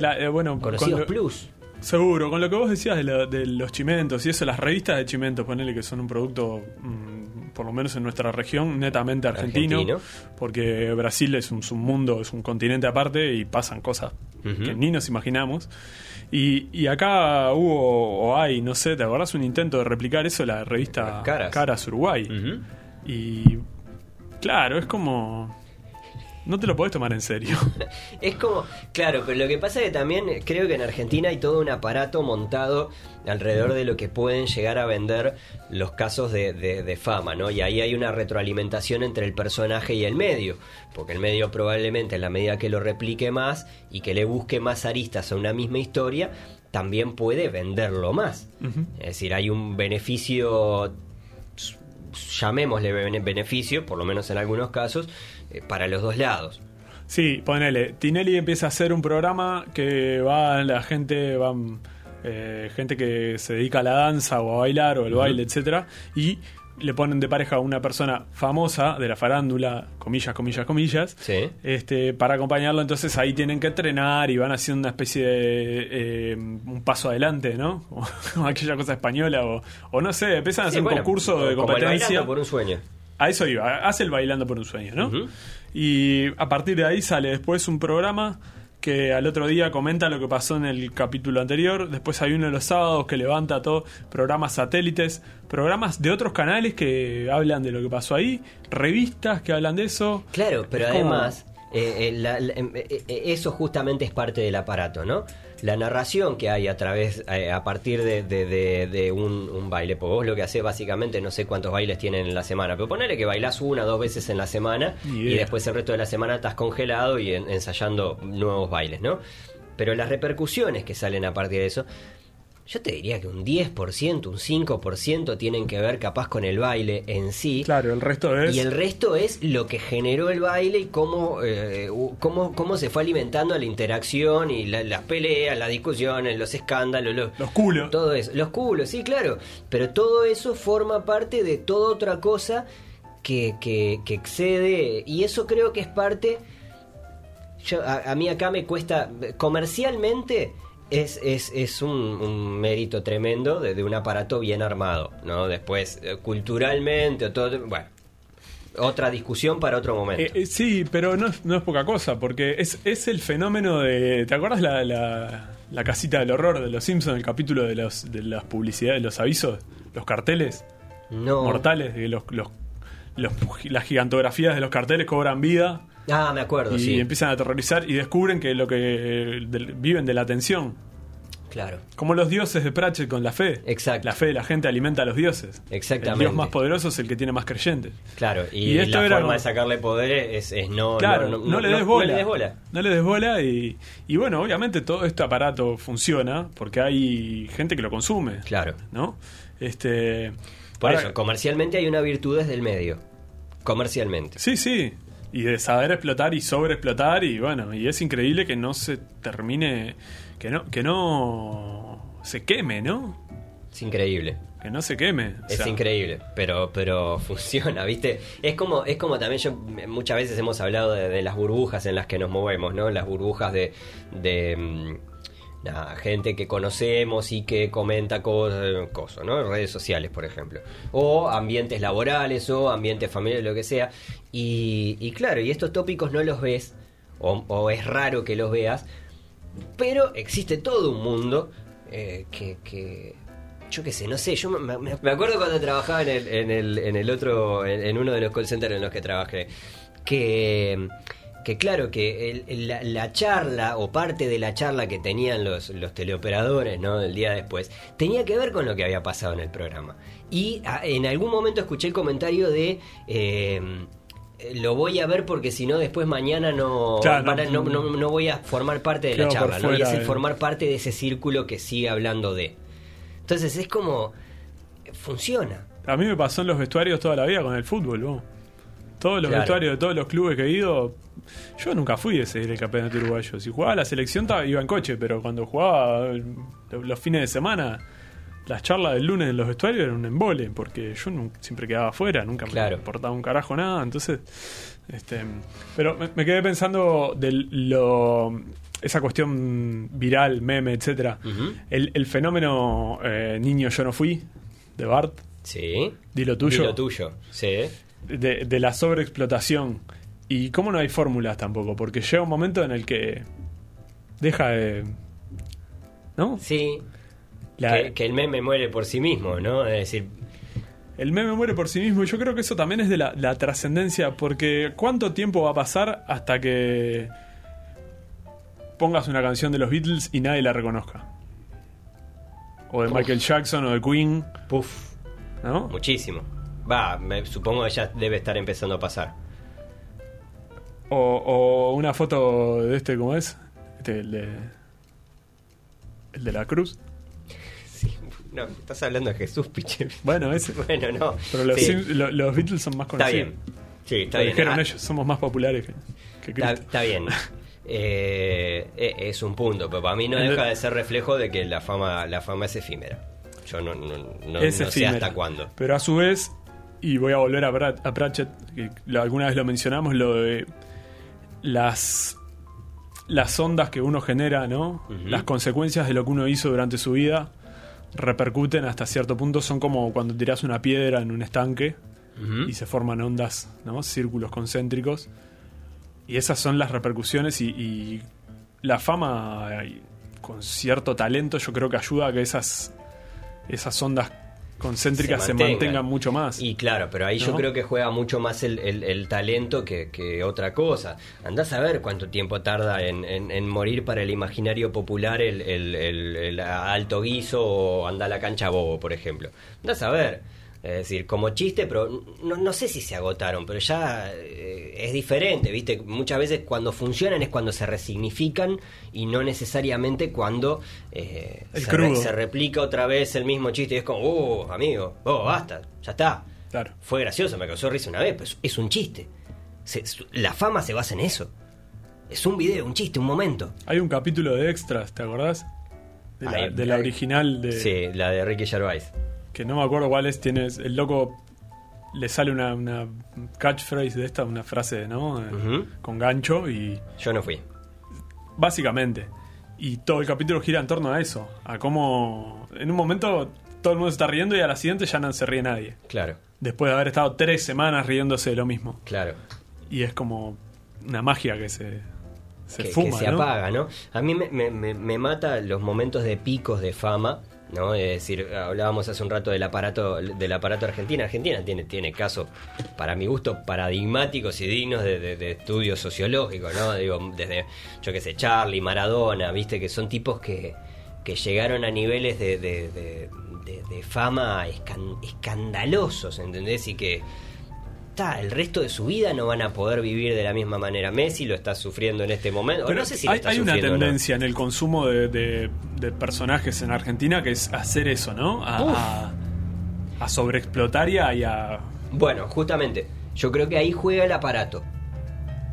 la- eh, bueno, conocidos plus. Seguro, con lo que vos decías de, de los chimentos y eso, las revistas de chimentos, ponele que son un producto, mm, por lo menos en nuestra región, netamente argentino, Argentino. porque Brasil es un, es un mundo, es un continente aparte y pasan cosas que ni nos imaginamos. Y, y acá hubo, o hay, no sé, ¿te acordás un intento de replicar eso, la revista Caras. Uruguay? Y claro, es como... No te lo podés tomar en serio. Es como, claro, pero lo que pasa es que también creo que en Argentina hay todo un aparato montado alrededor de lo que pueden llegar a vender los casos de, de- de fama, ¿no? Y ahí hay una retroalimentación entre el personaje y el medio, porque el medio probablemente en la medida que lo replique más y que le busque más aristas a una misma historia, también puede venderlo más. Es decir, hay un beneficio llamémosle bene- beneficio, por lo menos en algunos casos, eh, para los dos lados. Sí, ponele. Tinelli empieza a hacer un programa que va la gente, van eh, gente que se dedica a la danza o a bailar o al baile, etcétera, y le ponen de pareja a una persona famosa de la farándula, comillas, comillas, comillas, Sí. este, para acompañarlo. Entonces ahí tienen que entrenar y van haciendo una especie de eh, un paso adelante, ¿no? Como, aquella cosa española o, o no sé, empiezan a hacer un concurso de como el competencia. Por un sueño. A eso iba, hace el bailando por un sueño, ¿no? Y a partir de ahí sale después un programa que al otro día comenta lo que pasó en el capítulo anterior. Después hay uno de los sábados que levanta todo programas satélites, programas de otros canales que hablan de lo que pasó ahí, revistas que hablan de eso. Claro, pero Es como- además, eh, eh, la- la- em, eh, eso justamente es parte del aparato, ¿no? La narración que hay a través, eh, a partir de, de- de- de un, un baile. Porque vos lo que haces básicamente, no sé cuántos bailes tienen en la semana, pero ponele que bailás una o dos veces en la semana y después el resto de la semana estás congelado y en- ensayando nuevos bailes, ¿no? Pero las repercusiones que salen a partir de eso, yo te diría que un 10%, un 5% tienen que ver capaz con el baile en sí. Claro, el resto es... Y el resto es lo que generó el baile y cómo, eh, cómo, cómo se fue alimentando la interacción y la- las peleas, las discusiones, los escándalos, los, Los culos. todo eso. Los culos, sí, claro. Pero todo eso forma parte de toda otra cosa que, que, que excede. Y eso creo que es parte. Yo, a, a mí acá me cuesta. Comercialmente. Es, es, es un, un mérito tremendo de, de un aparato bien armado, ¿no? Después, eh, culturalmente, o todo, bueno, otra discusión para otro momento. Eh, eh, sí, pero no es, no es poca cosa, porque es, es el fenómeno de... ¿Te acuerdas la, la, la casita del horror de los Simpsons, el capítulo de, los, de las publicidades, los avisos, los carteles? no, mortales, de los, los, los- las gigantografías de los carteles cobran vida Ah, me acuerdo, y sí. empiezan a aterrorizar y descubren que lo que del- viven de la atención. Claro. Como los dioses de Pratchett con la fe. Exacto. La fe de la gente alimenta a los dioses. Exactamente. El dios más poderoso es el que tiene más creyentes. Claro, y, Y esto la era forma de sacarle poder es, es no, Claro, no, no, le des bola. No le des bola. No le des bola y, y bueno, obviamente todo este aparato funciona porque hay gente que lo consume. Claro. ¿No? Este. Por ahora- eso, comercialmente hay una virtud desde el medio. Comercialmente. Sí, sí. Y de saber explotar y sobreexplotar y bueno, y es increíble que no se termine, que no, que no se queme, ¿no? Es increíble. Que no se queme. O Es sea, increíble, pero pero funciona, ¿viste? Es como es como también yo muchas veces hemos hablado de, de las burbujas en las que nos movemos, ¿no? Las burbujas de de nada, gente que conocemos y que comenta cosas, cosas, ¿no? Redes sociales, por ejemplo. O ambientes laborales o ambientes familiares, lo que sea. Y, y claro, y estos tópicos no los ves, o, es raro que los veas, pero existe todo un mundo eh, que, yo qué sé, no sé, yo me acuerdo cuando trabajaba en el, en el, en el otro, en, en uno de los call centers en los que trabajé, que, que claro, que el- el- la, la charla o parte de la charla que tenían los, los teleoperadores, ¿no? El día después, tenía que ver con lo que había pasado en el programa. Y a- en algún momento escuché el comentario de... eh, lo voy a ver porque si no después mañana no, Claro, no- no, no- no voy a formar parte de la charla, ¿no? Y es el formar parte de ese círculo que sigue hablando de. Entonces es como. Funciona. A mí me pasó en los vestuarios toda la vida con el fútbol, ¿no? Todos los Claro. vestuarios de todos los clubes que he ido. Yo nunca fui seguir el campeonato uruguayo. Si jugaba la selección iba en coche, pero cuando jugaba eh, los fines de semana, las charlas del lunes en los vestuarios eran un embole, porque yo nun- siempre quedaba afuera, nunca Claro. me importaba un carajo nada. Entonces, este, pero me, me quedé pensando de lo esa cuestión viral, meme, etcétera. El, el fenómeno eh, niño yo no fui de Bart. Sí. Dilo tuyo. Dilo tuyo. Sí. De, de la sobreexplotación. Y cómo no hay fórmulas tampoco, porque llega un momento en el que deja de... ¿No? Sí. La- Que, que el meme muere por sí mismo, ¿no? Es decir, El meme muere por sí mismo y yo creo que eso también es de la, la trascendencia, porque ¿cuánto tiempo va a pasar hasta que pongas una canción de los Beatles y nadie la reconozca? O de Uf. Michael Jackson o de Queen, puff, ¿no? muchísimo. Va, me, supongo que ya debe estar empezando a pasar. O, o una foto de este, ¿cómo es? Este, el de... El de la cruz. No, estás hablando de Jesús, piche. Bueno, ese. Bueno, no. Pero los, Sí, Sim- lo- los Beatles son más está conocidos. bien. Sí, está Lo bien. dijeron Ah, ellos, somos más populares que, que Está, Cristo. está bien. Eh, eh, es un punto, pero para mí no deja de ser reflejo de que la fama, la fama es efímera. Yo no, no, no, no sé hasta cuándo. Pero a su vez, y voy a volver a, Prat- a Pratchett, que lo- alguna vez lo mencionamos, lo de las, las ondas que uno genera, ¿no? Las consecuencias de lo que uno hizo durante su vida repercuten hasta cierto punto. Son como cuando tiras una piedra en un estanque y se forman ondas, ¿no? Círculos concéntricos. Y esas son las repercusiones y, y la fama eh, con cierto talento yo creo que ayuda a que esas, esas ondas concéntricas se, mantengan. mantengan mucho más. Y claro, pero ahí yo creo que juega mucho más el, el- el talento que, que otra cosa. Andás a ver cuánto tiempo tarda en, en- en morir para el imaginario popular el, el- el- el alto guiso o anda a la cancha bobo, por ejemplo. Andás a ver. Es decir, como chiste, pero no, no sé si se agotaron, pero ya eh, es diferente, ¿viste? Muchas veces cuando funcionan es cuando se resignifican y no necesariamente cuando eh, se, replica otra vez el mismo chiste y es como, oh, amigo, oh, basta, ya está. Claro. Fue gracioso, me causó risa una vez, pero es, un chiste. Se- la fama se basa en eso. Es un video, un chiste, un momento. Hay un capítulo de extras, ¿te acordás? De la, de original de Sí, la de Ricky Gervais. Que no me acuerdo cuál es, tienes el loco le sale una, una catchphrase de esta, una frase, ¿no? Eh. Con gancho y Yo no fui. básicamente y todo el capítulo gira en torno a eso, a cómo en un momento todo el mundo se está riendo y a la siguiente ya no se ríe nadie. Claro, Después de haber estado tres semanas riéndose de lo mismo. claro. Y es como una magia que se, se que, fuma, que se ¿no? apaga, ¿no? A mí me, me- me- me mata los momentos de picos de fama, ¿no? Es decir, hablábamos hace un rato del aparato del aparato argentina. Argentina tiene, tiene casos, para mi gusto, paradigmáticos y dignos de, de, de estudio sociológico, ¿no? Digo, desde, yo qué sé, Charlie, Maradona, viste, que son tipos que, que llegaron a niveles de, de, fama escan- escandalosos, ¿entendés? Y que el resto de su vida no van a poder vivir de la misma manera. Messi lo está sufriendo en este momento. o Pero no sé si lo hay, una no. tendencia en el consumo de, de- de personajes en Argentina que es hacer eso, ¿no? A, a, a sobreexplotar y a, y a- Bueno, justamente, yo creo que ahí juega el aparato.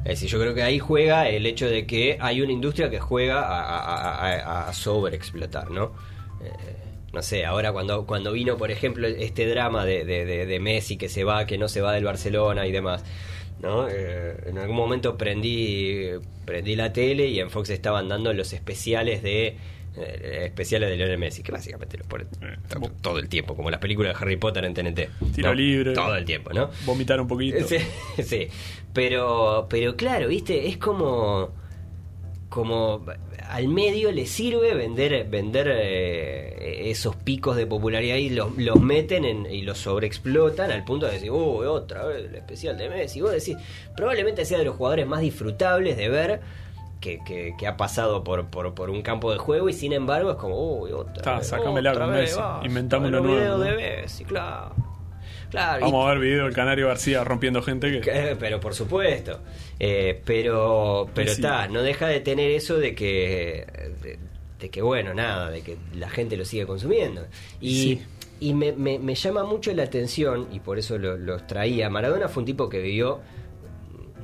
Es decir, yo creo que ahí juega el hecho de que hay una industria que juega a, a- a- a sobreexplotar, ¿no? No sé, ahora cuando, cuando vino, por ejemplo, este drama de, de- de- de Messi que se va, que no se va del Barcelona y demás, ¿no? Eh, en algún momento prendí, prendí la tele y en Fox estaban dando los especiales de eh, especiales de Lionel Messi, que básicamente los ponen Eh, to- todo el tiempo, como las películas de Harry Potter en TNT. Tiro ¿no? libre. Todo el tiempo, ¿no? vomitar un poquito. Sí, sí. Pero, pero claro, viste, es como, como al medio le sirve vender, vender eh, esos picos de popularidad y los, los meten en- y los sobreexplotan al punto de decir, uy, otra vez el especial de Messi. Y vos decís, probablemente sea de los jugadores más disfrutables de ver. Que, que- que ha pasado por, por, por un campo de juego y sin embargo es como, uy, otra Está, vez, otra vez, Messi, basta, inventame los uno nuevo, de Messi, claro. Claro, y- Vamos a ver video del Canario García rompiendo gente que... eh, Pero por supuesto. Eh, pero pero Sí. está, no deja de tener eso de que de, de que bueno, nada, de que la gente lo sigue consumiendo. Y, Sí. y me, me- me llama mucho la atención, y por eso lo- los traía. Maradona fue un tipo que vivió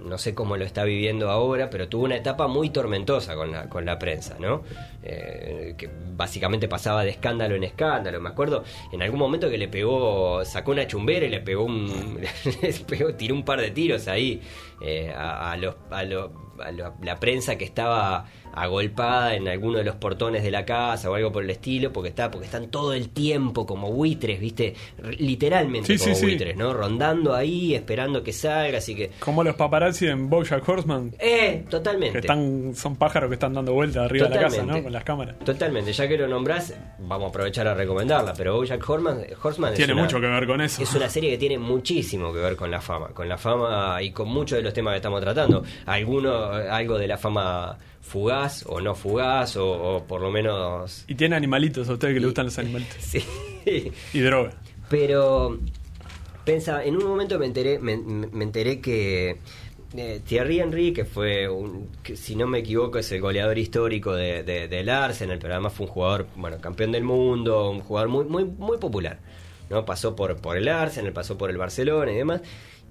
no sé cómo lo está viviendo ahora, pero tuvo una etapa muy tormentosa con la, con la prensa, ¿no? Eh, que básicamente pasaba de escándalo en escándalo. Me acuerdo en algún momento que le pegó, sacó una chumbera y le pegó un. le pegó, tiró un par de tiros ahí eh, a, a los. A los a lo- la prensa que estaba agolpada en alguno de los portones de la casa o algo por el estilo, porque está, porque están todo el tiempo como buitres, viste, literalmente Sí, como sí, sí. buitres, ¿no? Rondando ahí, esperando que salga, así que Como los paparazzi en Bojack Horseman, eh, totalmente. que están son pájaros que están dando vueltas arriba de la casa. ¿no? Con las cámaras. Totalmente, ya que lo nombrás, vamos a aprovechar a recomendarla, pero Bojack Horseman, Horseman es Tiene una- mucho que ver con eso. Es una serie que tiene muchísimo que ver con la fama, con la fama y con muchos de los temas que estamos tratando. Alguno, algo de la fama fugaz o no fugaz, o, o por lo menos... Y tiene animalitos, a ustedes que les gustan los animalitos. Sí. Y droga. Pero pensa, en un momento me enteré, me, me enteré que eh, Thierry Henry, que fue, un, que si no me equivoco, es el goleador histórico de, de- del Arsenal, pero además fue un jugador, bueno, campeón del mundo, un jugador muy, muy, muy popular. ¿no? Pasó por, por el Arsenal, pasó por el Barcelona y demás.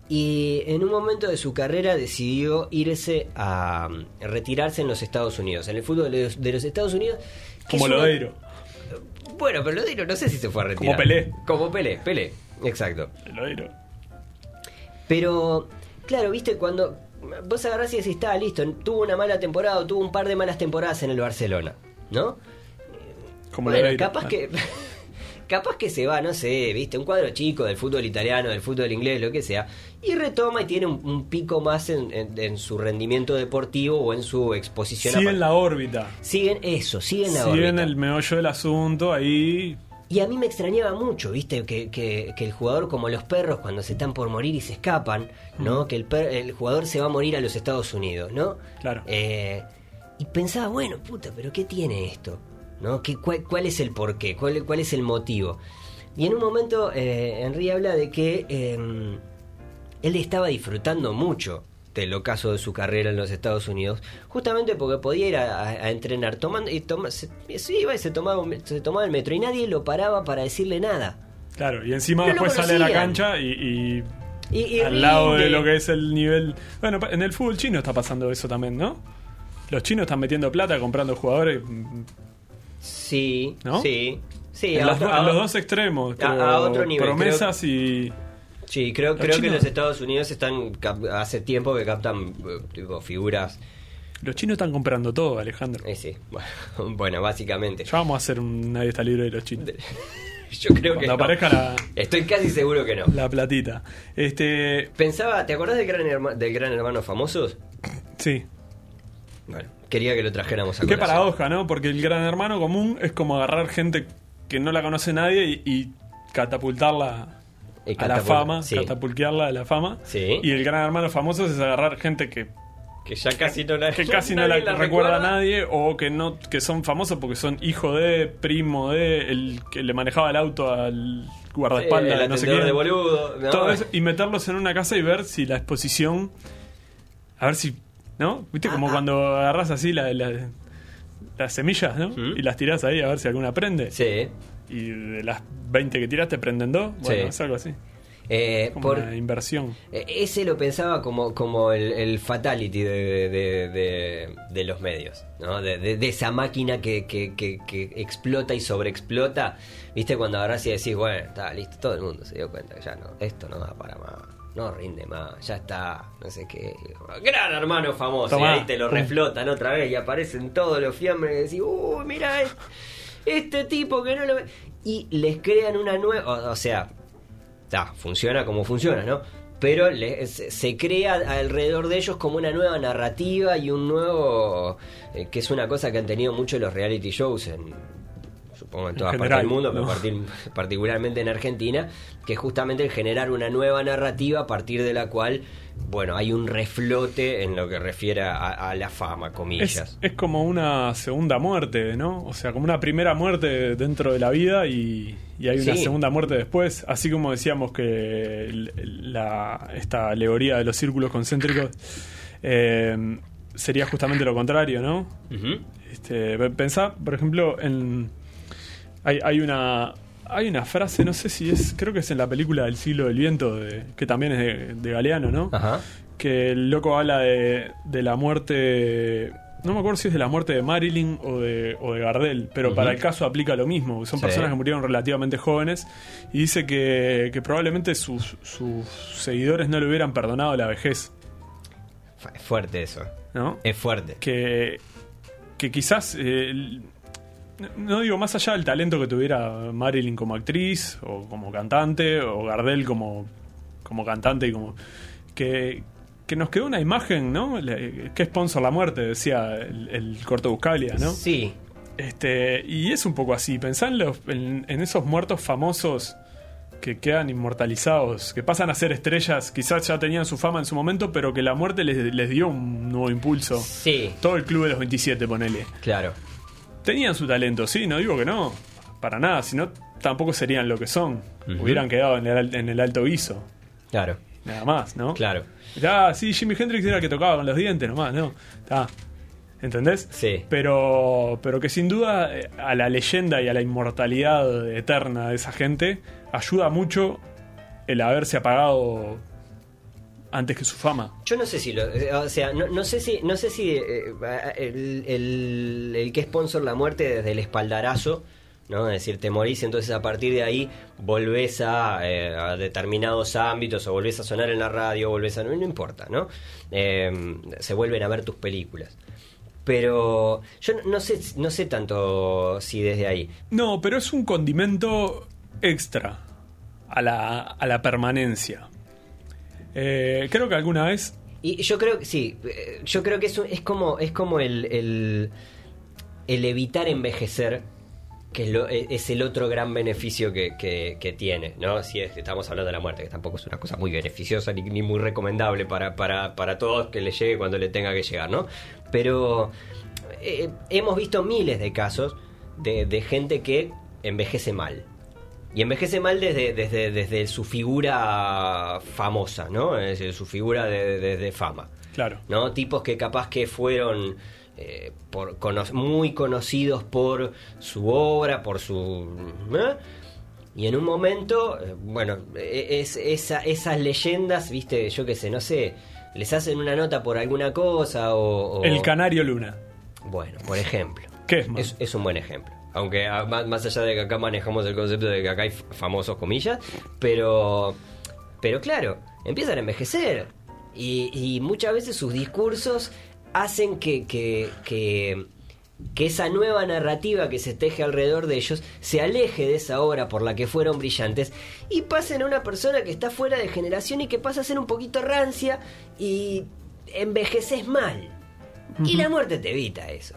Y en un momento de su carrera decidió irse a mm, retirarse en los Estados Unidos, en el fútbol de los, de los Estados Unidos. que Como es una- Lodeiro. bueno, pero Lodeiro no sé si se fue a retirar. Como Pelé. Como Pelé, Pelé, exacto. Lodeiro. Pero, claro, viste, cuando vos agarrás y decís, está listo, tuvo una mala temporada, o tuvo un par de malas temporadas en el Barcelona, ¿no? Como bueno, Lodeiro. capaz que... Capaz que se va, no sé, viste, un cuadro chico del fútbol italiano, del fútbol inglés, lo que sea, y retoma y tiene un, un pico más en, en- en su rendimiento deportivo o en su exposición. Siguen la órbita. Siguen eso, siguen la Siguen órbita. el meollo del asunto ahí. Y a mí me extrañaba mucho, ¿viste? Que, que- que el jugador, como los perros, cuando se están por morir y se escapan, ¿no? Que el, per- el jugador se va a morir a los Estados Unidos, ¿no? Claro. Eh, y pensaba, bueno, puta, pero ¿qué tiene esto? ¿No? ¿Qué, cuál, cuál es el porqué? ¿Cuál, ¿Cuál es el motivo? Y en un momento, eh, Henry habla de que eh, él estaba disfrutando mucho del ocaso de su carrera en los Estados Unidos, justamente porque podía ir a, a- a entrenar tomando y toma, se, se iba y se tomaba, se tomaba el metro y nadie lo paraba para decirle nada. Claro, y encima No después sale a la cancha y, y Y, y al lado de lo que es el nivel. Bueno, en el fútbol chino está pasando eso también, ¿no? Los chinos están metiendo plata comprando jugadores Sí, ¿No? sí. Sí, a otro- los dos extremos. a- creo, a otro nivel, Promesas y. Sí, creo, Los creo que los Estados Unidos están hace tiempo que captan eh, tipo, figuras. Los chinos están comprando todo, Alejandro. Eh, sí, bueno, bueno, básicamente. Ya vamos a hacer un Nadie está libre de los chinos. Yo creo que Cuando no. aparezca la, Estoy casi seguro que no. la platita. Este. Pensaba, ¿te acordás del gran, herma- del gran hermano famosos? Sí. Bueno, quería que lo trajéramos a Qué paradoja, ¿no? Porque el gran hermano común es como agarrar gente que no la conoce nadie y, y catapultarla Y a la fama, sí. catapultearla a la fama. Sí. Y el gran hermano famoso es agarrar gente que, Que ya casi no la, que casi no nadie la, recuerda a nadie o que no que son famosos porque son hijo de, primo de, el que le manejaba el auto al guardaespaldas el no sé quién. de boludo. ¿no? Todo eso, y meterlos en una casa y ver si la exposición. A ver si. ¿No? ¿Viste? Como Ah, ah. cuando agarras así la- la- las semillas, ¿no? ¿Mm? Y las tirás ahí a ver si alguna prende. Sí. Y de las 20 que tiraste prenden dos. Bueno, Sí. es algo así. Eh, Como por, una inversión. Eh, Ese lo pensaba como, como el, el fatality de, de- de- de los medios, ¿no? De, de- de esa máquina que, que- que- que explota y sobreexplota. ¿Viste? Cuando agarrás y decís, bueno, está listo, todo el mundo se dio cuenta que ya no, esto no da para más, no rinde más, ya está, no sé qué. Gran hermano famoso, Tomá. y ahí te lo reflotan otra vez y aparecen todos los fiambres y decís, uy, mira este, tipo que no lo ve. Y les crean una nueva, o- sea, ta, funciona como funciona, ¿no? Pero se crea alrededor de ellos como una nueva narrativa y un nuevo. eh, que es una cosa que han tenido mucho los reality shows en. Supongo en En todas general, partes del mundo, pero ¿no? partir- particularmente en Argentina, que es justamente el generar una nueva narrativa a partir de la cual, bueno, hay un reflote en lo que refiere a, a la fama, comillas. Es, es como una segunda muerte, ¿no? O sea, como una primera muerte dentro de la vida y, y hay una Sí. segunda muerte después. Así como decíamos que la, esta alegoría de los círculos concéntricos eh, sería justamente lo contrario, ¿no? Este, pe- pensá, por ejemplo, en. Hay, hay una. Hay una frase, no sé si es. Creo que es en la película del siglo del viento, de- que también es de, de Galeano, ¿no? Ajá. Que el loco habla de, de la muerte. No me acuerdo si es de la muerte de Marilyn o de, o de Gardel, pero para el caso aplica lo mismo. Son Sí. personas que murieron relativamente jóvenes y dice que, que probablemente sus, sus seguidores no le hubieran perdonado la vejez, Es fuerte eso. ¿no? Es fuerte. que, que quizás, eh, no digo más allá del talento que tuviera Marilyn como actriz o como cantante o Gardel como, como cantante y como que, que nos quedó una imagen, ¿no? ¿Qué sponsor la muerte? Decía el, el corto Buscalia, ¿no? Sí. Este, y es un poco así. Pensá en, los- en- en esos muertos famosos que quedan inmortalizados, que pasan a ser estrellas, quizás ya tenían su fama en su momento, pero que la muerte les, les dio un nuevo impulso. Sí, Todo el club de los 27, ponele. claro. Tenían su talento, sí, no digo que no, para nada, si no, tampoco serían lo que son. Hubieran quedado en el, en el alto guiso, Claro, nada más, ¿no? claro. Ah, sí, Jimi Hendrix era el que tocaba con los dientes nomás, ¿no? Ah, ¿Entendés? Sí. Pero, pero que sin duda eh, a la leyenda y a la inmortalidad eterna de esa gente ayuda mucho el haberse apagado antes que su fama. Yo no sé si lo, eh, o sea, no, no sé si, no sé si eh, el, el- el que sponsor la muerte desde el espaldarazo, ¿no? Es decir, te morís, entonces a partir de ahí volvés a, eh, a determinados ámbitos o volvés a sonar en la radio, volvés a... No, no importa, ¿no? Eh, se vuelven a ver tus películas. Pero yo no- no sé, no sé tanto si desde ahí. No, pero es un condimento extra a la, a la permanencia. Eh, creo que alguna vez Y yo creo que sí, eh, yo creo que es, un- es como, es como el, el, evitar envejecer, que es, lo- e- es el otro gran beneficio que, que- tiene, ¿no? Si es estamos hablando de la muerte, que tampoco es una cosa muy beneficiosa ni, muy recomendable para, para, para todos que le llegue cuando le tenga que llegar, ¿no? Pero eh, hemos visto miles de casos de gente que envejece mal. Y envejece mal desde, desde, desde su figura famosa, ¿no? Es decir, su figura de, de- de fama. Claro. ¿no? Tipos que capaz que fueron eh, por, cono- muy conocidos por su obra, por su... ¿eh? Y en un momento, eh, bueno, e- es, esa- esas leyendas, viste, yo qué sé, no sé, les hacen una nota por alguna cosa o... o- El Canario Luna. Bueno, por ejemplo. ¿Qué es más? Es, es un buen ejemplo. Aunque ah, más, allá de que acá manejamos el concepto de que acá hay famosos comillas, pero, pero claro, empiezan a envejecer. Y, y muchas veces sus discursos hacen que, que, que, que esa nueva narrativa que se teje alrededor de ellos se aleje de esa obra por la que fueron brillantes y pasen a una persona que está fuera de generación y que pasa a ser un poquito rancia y envejeces mal. Y la muerte te evita eso.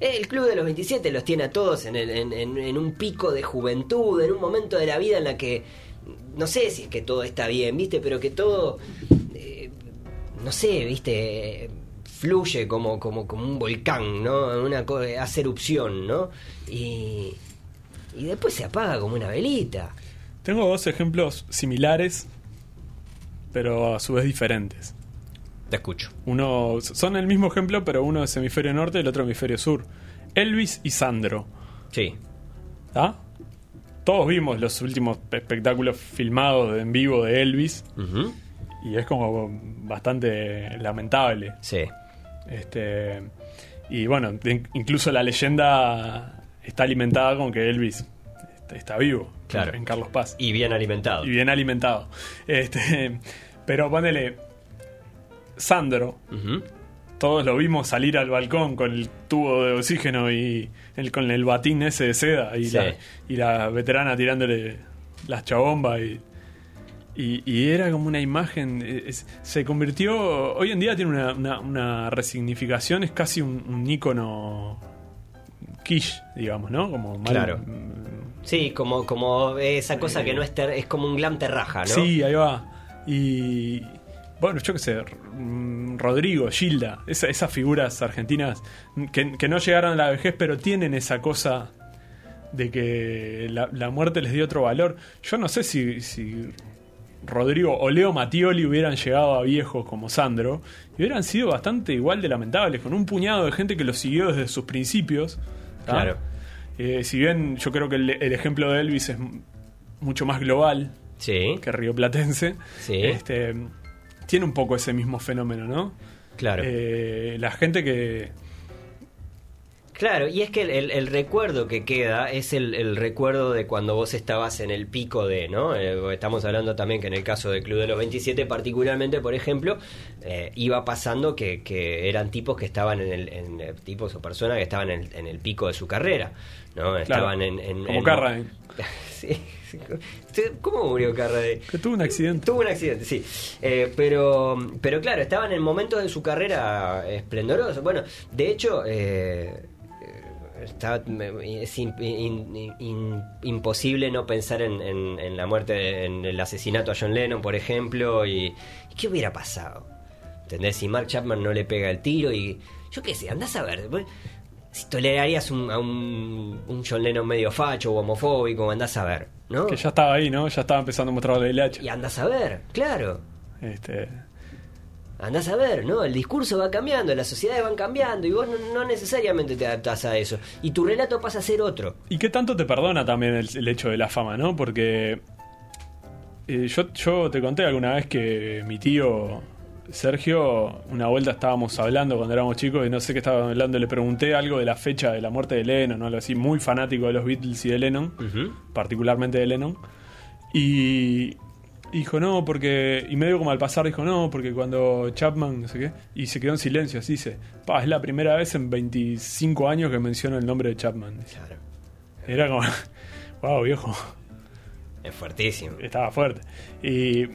El Club de los 27 los tiene a todos en, un pico de juventud, en un momento de la vida en la que, no sé si es que todo está bien, ¿viste? Pero que todo, eh, no sé, ¿viste? Fluye como, como, como un volcán, ¿no? Una, hace erupción, ¿no? Y, y después se apaga como una velita. Tengo dos ejemplos similares, pero a su vez diferentes. Te escucho. Uno son el mismo ejemplo, pero uno es hemisferio norte y el otro hemisferio sur. Elvis y Sandro. Sí. ¿Ah? Todos vimos los últimos espectáculos filmados en vivo de Elvis y es como bastante lamentable. Sí. Este, y bueno, incluso la leyenda está alimentada con que Elvis está, está vivo Claro. en Carlos Paz. Y bien alimentado. Y bien alimentado. Este, pero ponele, Sandro, todos lo vimos salir al balcón con el tubo de oxígeno y el, con el batín ese de seda y, Sí. la, y la veterana tirándole las chabombas y, y, y era como una imagen, es- se convirtió, hoy en día tiene una, una- una resignificación, es casi un, un ícono quiche, digamos, ¿no? Como mal- Claro. Sí, como, como esa cosa que no es ter- es como un glam terraja, ¿no? Sí, ahí va. Y bueno, yo qué sé, mm, Rodrigo, Gilda, esa- esas figuras argentinas que, que no llegaron a la vejez, pero tienen esa cosa de que la, la muerte les dio otro valor. Yo no sé si, si Rodrigo o Leo Mattioli hubieran llegado a viejos como Sandro y hubieran sido bastante igual de lamentables, con un puñado de gente que los siguió desde sus principios. Claro. Eh, si bien yo creo que el, el ejemplo de Elvis es mucho más global, Sí, que rioplatense, Sí. este, tiene un poco ese mismo fenómeno, ¿no? claro. Eh, la gente que... Claro, y es que el, el- el recuerdo que queda es el, el recuerdo de cuando vos estabas en el pico de, ¿no? Eh, estamos hablando también que en el caso del Club de los 27, particularmente, por ejemplo, eh, iba pasando que, que eran tipos que estaban en el, en, eh, tipos o personas que estaban en, en el pico de su carrera, ¿no? Estaban en, en- como Carradine, Sí. ¿Cómo murió Carradine? que tuvo un accidente. Tuvo un accidente, sí. Eh, pero, pero claro, estaban en momentos de su carrera esplendorosos. Bueno, de hecho, eh, eh, está- es in- in- in- imposible no pensar en, en- en la muerte, en el asesinato a John Lennon, por ejemplo, y, y qué hubiera pasado. ¿Entendés? Si Mark Chapman no le pega el tiro y... Yo qué sé, andás a ver. Si tolerarías un- a un, un John Lennon medio facho o homofóbico, andás a ver, ¿no? Que ya estaba ahí, ¿no? Ya estaba empezando a mostrar el LH. Y andás a ver, claro. Este, Andás a ver, ¿no? El discurso va cambiando, las sociedades van cambiando y vos no, no necesariamente te adaptás a eso. Y tu relato pasa a ser otro. ¿Y qué tanto te perdona también el, el hecho de la fama, no? Porque eh, yo, yo te conté alguna vez que mi tío Sergio, una vuelta estábamos hablando cuando éramos chicos y no sé qué estaban hablando, le pregunté algo de la fecha de la muerte de Lennon o algo así, muy fanático de los Beatles y de Lennon, particularmente de Lennon. Y dijo, no, porque. Y medio como al pasar dijo, no, porque cuando Chapman, no sé qué, y se quedó en silencio, así dice, pa, es la primera vez en 25 años que menciono el nombre de Chapman. Claro. Era como, wow, viejo, Es fuertísimo. estaba fuerte. Y,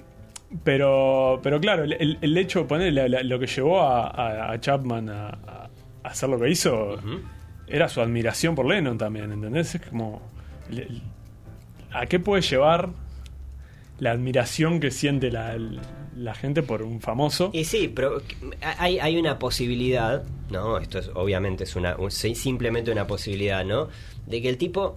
pero, pero claro, el, el- hecho, poner lo que llevó a, a- a Chapman a, a hacer lo que hizo era su admiración por Lennon también, ¿entendés? Es como, el- el- ¿a qué puede llevar la admiración que siente la, la gente por un famoso? Y sí, pero hay, hay una posibilidad, ¿no? Esto es obviamente es una un- simplemente una posibilidad, ¿no? De que el tipo,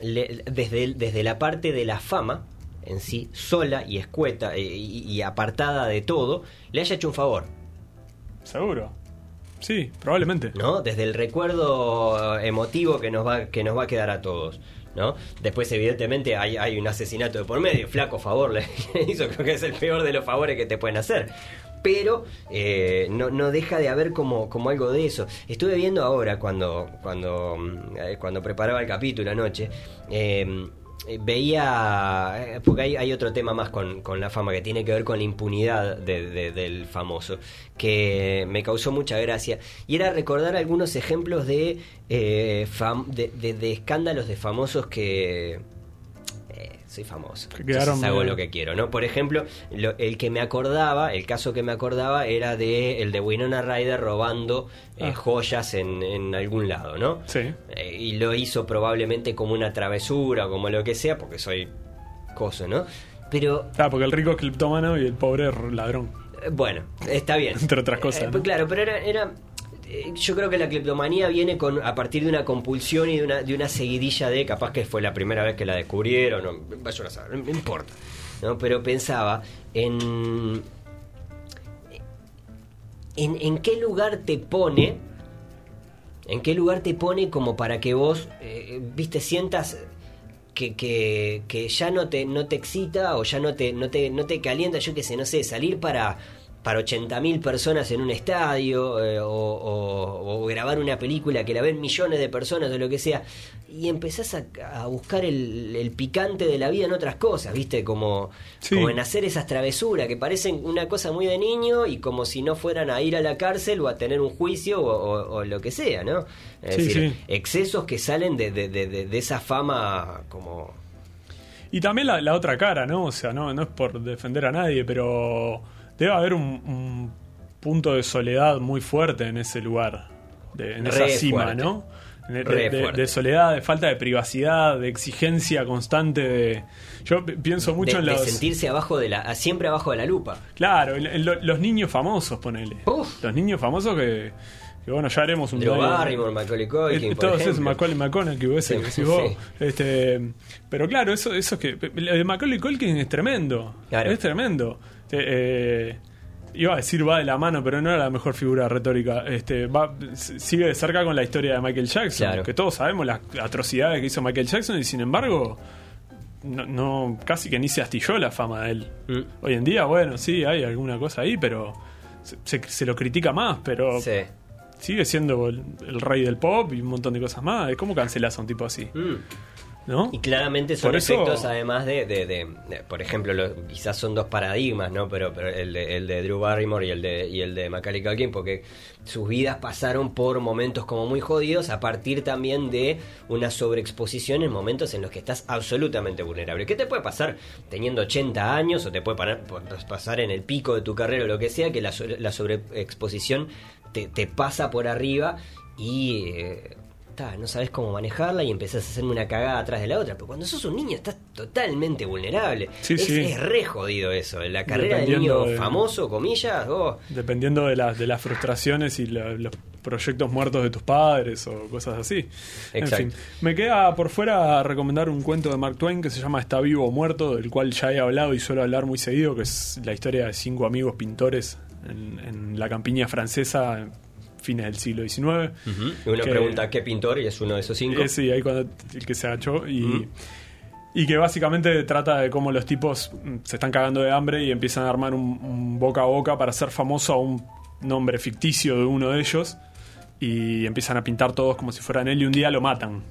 le- desde, desde la parte de la fama en sí, sola y escueta eh, y, y apartada de todo, le haya hecho un favor. Seguro. Sí, probablemente. ¿no? Desde el recuerdo emotivo que nos va, que nos va a quedar a todos. ¿no? Después, evidentemente, hay, hay un asesinato de por medio. Flaco favor le hizo, creo que es el peor de los favores que te pueden hacer. Pero eh, no, no deja de haber como, como algo de eso. Estuve viendo ahora cuando, cuando, mm, eh, cuando preparaba el capítulo anoche. eh, veía, eh, porque hay, otro tema más con, con la fama que tiene que ver con la impunidad de- de- del famoso, que me causó mucha gracia, y era recordar algunos ejemplos de, eh, de, de- escándalos de famosos que eh, soy famoso. Entonces hago lo que quiero, ¿no? Por ejemplo, lo- el que me acordaba, el caso que me acordaba era de el de Winona Ryder robando eh, Ah. joyas en, en algún lado, ¿no? Sí. Eh, y lo hizo probablemente como una travesura, como lo que sea, porque soy coso, ¿no? Pero Ah, porque el rico es cleptómano y el pobre es ladrón. eh, bueno, está bien. Entre otras cosas, Eh, ¿no? pues claro, pero era, era yo creo que la cleptomanía viene con a partir de una compulsión y de una, de una seguidilla de, capaz que fue la primera vez que la descubrieron, o, vaya a saber, no importa. ¿no? Pero pensaba en, en en qué lugar te pone, en qué lugar te pone como para que vos, eh, viste, sientas que, que, que ya no te, no te excita o ya no te, no te, no te calienta, yo qué sé, no sé, salir para, para 80.000 personas en un estadio eh, o, o- o grabar una película que la ven millones de personas o lo que sea, y empezás a, a buscar el, el picante de la vida en otras cosas, ¿viste? Como, Sí. como en hacer esas travesuras que parecen una cosa muy de niño y como si no fueran a ir a la cárcel o a tener un juicio o, lo que sea, ¿no? Es Sí, decir, sí. excesos que salen de, de- de- de- de esa fama como... Y también la, la otra cara, ¿no? O sea, no, no es por defender a nadie, pero debe haber un, un punto de soledad muy fuerte en ese lugar, de- en esa cima, fuerte. ¿no? De, de- de soledad, de falta de privacidad, de exigencia constante de... Yo pi- pienso mucho de, en de los... sentirse abajo de la siempre abajo de la lupa Claro, en- en lo- los niños famosos, ponele. Uf. Los niños famosos que, que, bueno, ya haremos un día- Barrymore Macaulay Culkin Eh, todos esos. Macaulay McConaughey ese Sí, que decís vos. sí. Este, pero claro, eso, eso es que. Lo de Macaulay Culkin es tremendo. Claro. Es tremendo. Eh, iba a decir va de la mano, pero no era la mejor figura retórica. Este, va, sigue de cerca con la historia de Michael Jackson. Claro. Que todos sabemos las atrocidades que hizo Michael Jackson y sin embargo. No, no- casi que ni se astilló la fama de él. Mm. Hoy en día, bueno, sí, hay alguna cosa ahí, pero se, se- se lo critica más, pero Sí. Sigue siendo el, el rey del pop y un montón de cosas más. ¿Cómo cancelas a un tipo así? Mm. ¿No? Y claramente son eso- efectos además de, de- de- de- por ejemplo, lo- quizás son dos paradigmas, ¿no? Pero, pero el, de, el de Drew Barrymore y el de, y el de Macaulay Culkin, porque sus vidas pasaron por momentos como muy jodidos a partir también de una sobreexposición en momentos en los que estás absolutamente vulnerable. ¿Qué te puede pasar teniendo 80 años o te puede parar- pasar en el pico de tu carrera o lo que sea, que la, so- la sobreexposición te, te pasa por arriba y... eh, ta, no sabes cómo manejarla y empezás a hacerme una cagada atrás de la otra. Pero cuando sos un niño estás totalmente vulnerable. Sí, es, sí. es re jodido eso. La carrera del niño de- famoso, comillas, oh, Dependiendo de, las de las frustraciones y la- los proyectos muertos de tus padres o cosas así. Exacto. En fin, me queda por fuera recomendar un cuento de Mark Twain que se llama Está vivo o muerto, del cual ya he hablado y suelo hablar muy seguido, que es la historia de cinco amigos pintores en, en la campiña francesa fines del siglo XIX. y uno Que- pregunta qué pintor y es uno de esos cinco. Eh, sí, ahí cuando el que se agachó y, y que básicamente trata de cómo los tipos mm, se están cagando de hambre y empiezan a armar un, un boca a boca para hacer famoso a un nombre ficticio de uno de ellos y empiezan a pintar todos como si fueran él y un día lo matan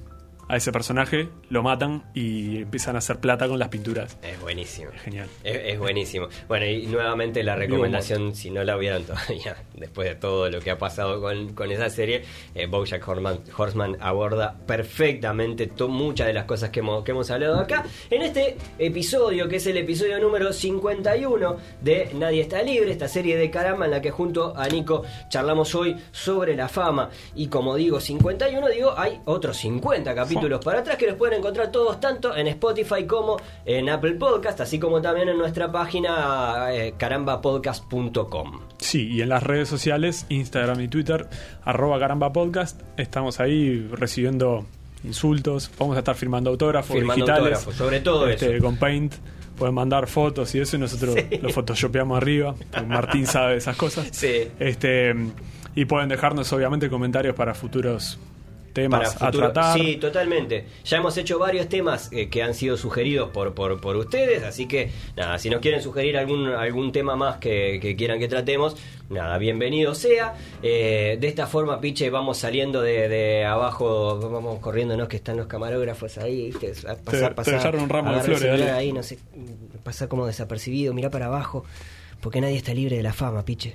a ese personaje, lo matan y empiezan a hacer plata con las pinturas. Es buenísimo. Es genial. Es, es buenísimo. Bueno, y nuevamente la recomendación, si no la vieron todavía, después de todo lo que ha pasado con, con esa serie, eh, Bojack Horseman, Horseman aborda perfectamente muchas de las cosas que hemos, que hemos hablado acá. En este episodio, que es el episodio número 51 de Nadie está libre, esta serie de caramba en la que junto a Nico charlamos hoy sobre la fama. Y como digo 51, digo, hay otros 50 capítulos para atrás que los pueden encontrar todos tanto en Spotify como en Apple Podcast, así como también en nuestra página eh, carambapodcast.com. Sí, y en las redes sociales, Instagram y Twitter, arroba caramba podcast, estamos ahí recibiendo insultos, vamos a estar firmando autógrafos Firmando digitales. autógrafos, sobre todo este, eso. Con Paint pueden mandar fotos y eso y nosotros lo photoshopeamos arriba, Martín sabe esas cosas. Sí. Este, y pueden dejarnos obviamente comentarios para futuros temas Para futuro- a tratar. Sí, totalmente. Ya hemos hecho varios temas eh, que han sido sugeridos por, por, por ustedes, así que nada, si nos quieren sugerir algún, algún tema más que, que quieran que tratemos, nada, bienvenido sea. Eh, de esta forma, Piche, vamos saliendo de, de abajo, vamos corriéndonos que están los camarógrafos ahí, ¿viste? A Te- te dejaron un ramo de flores, ahí, no sé, pasa como desapercibido, mira para abajo, porque nadie está libre de la fama, Piche.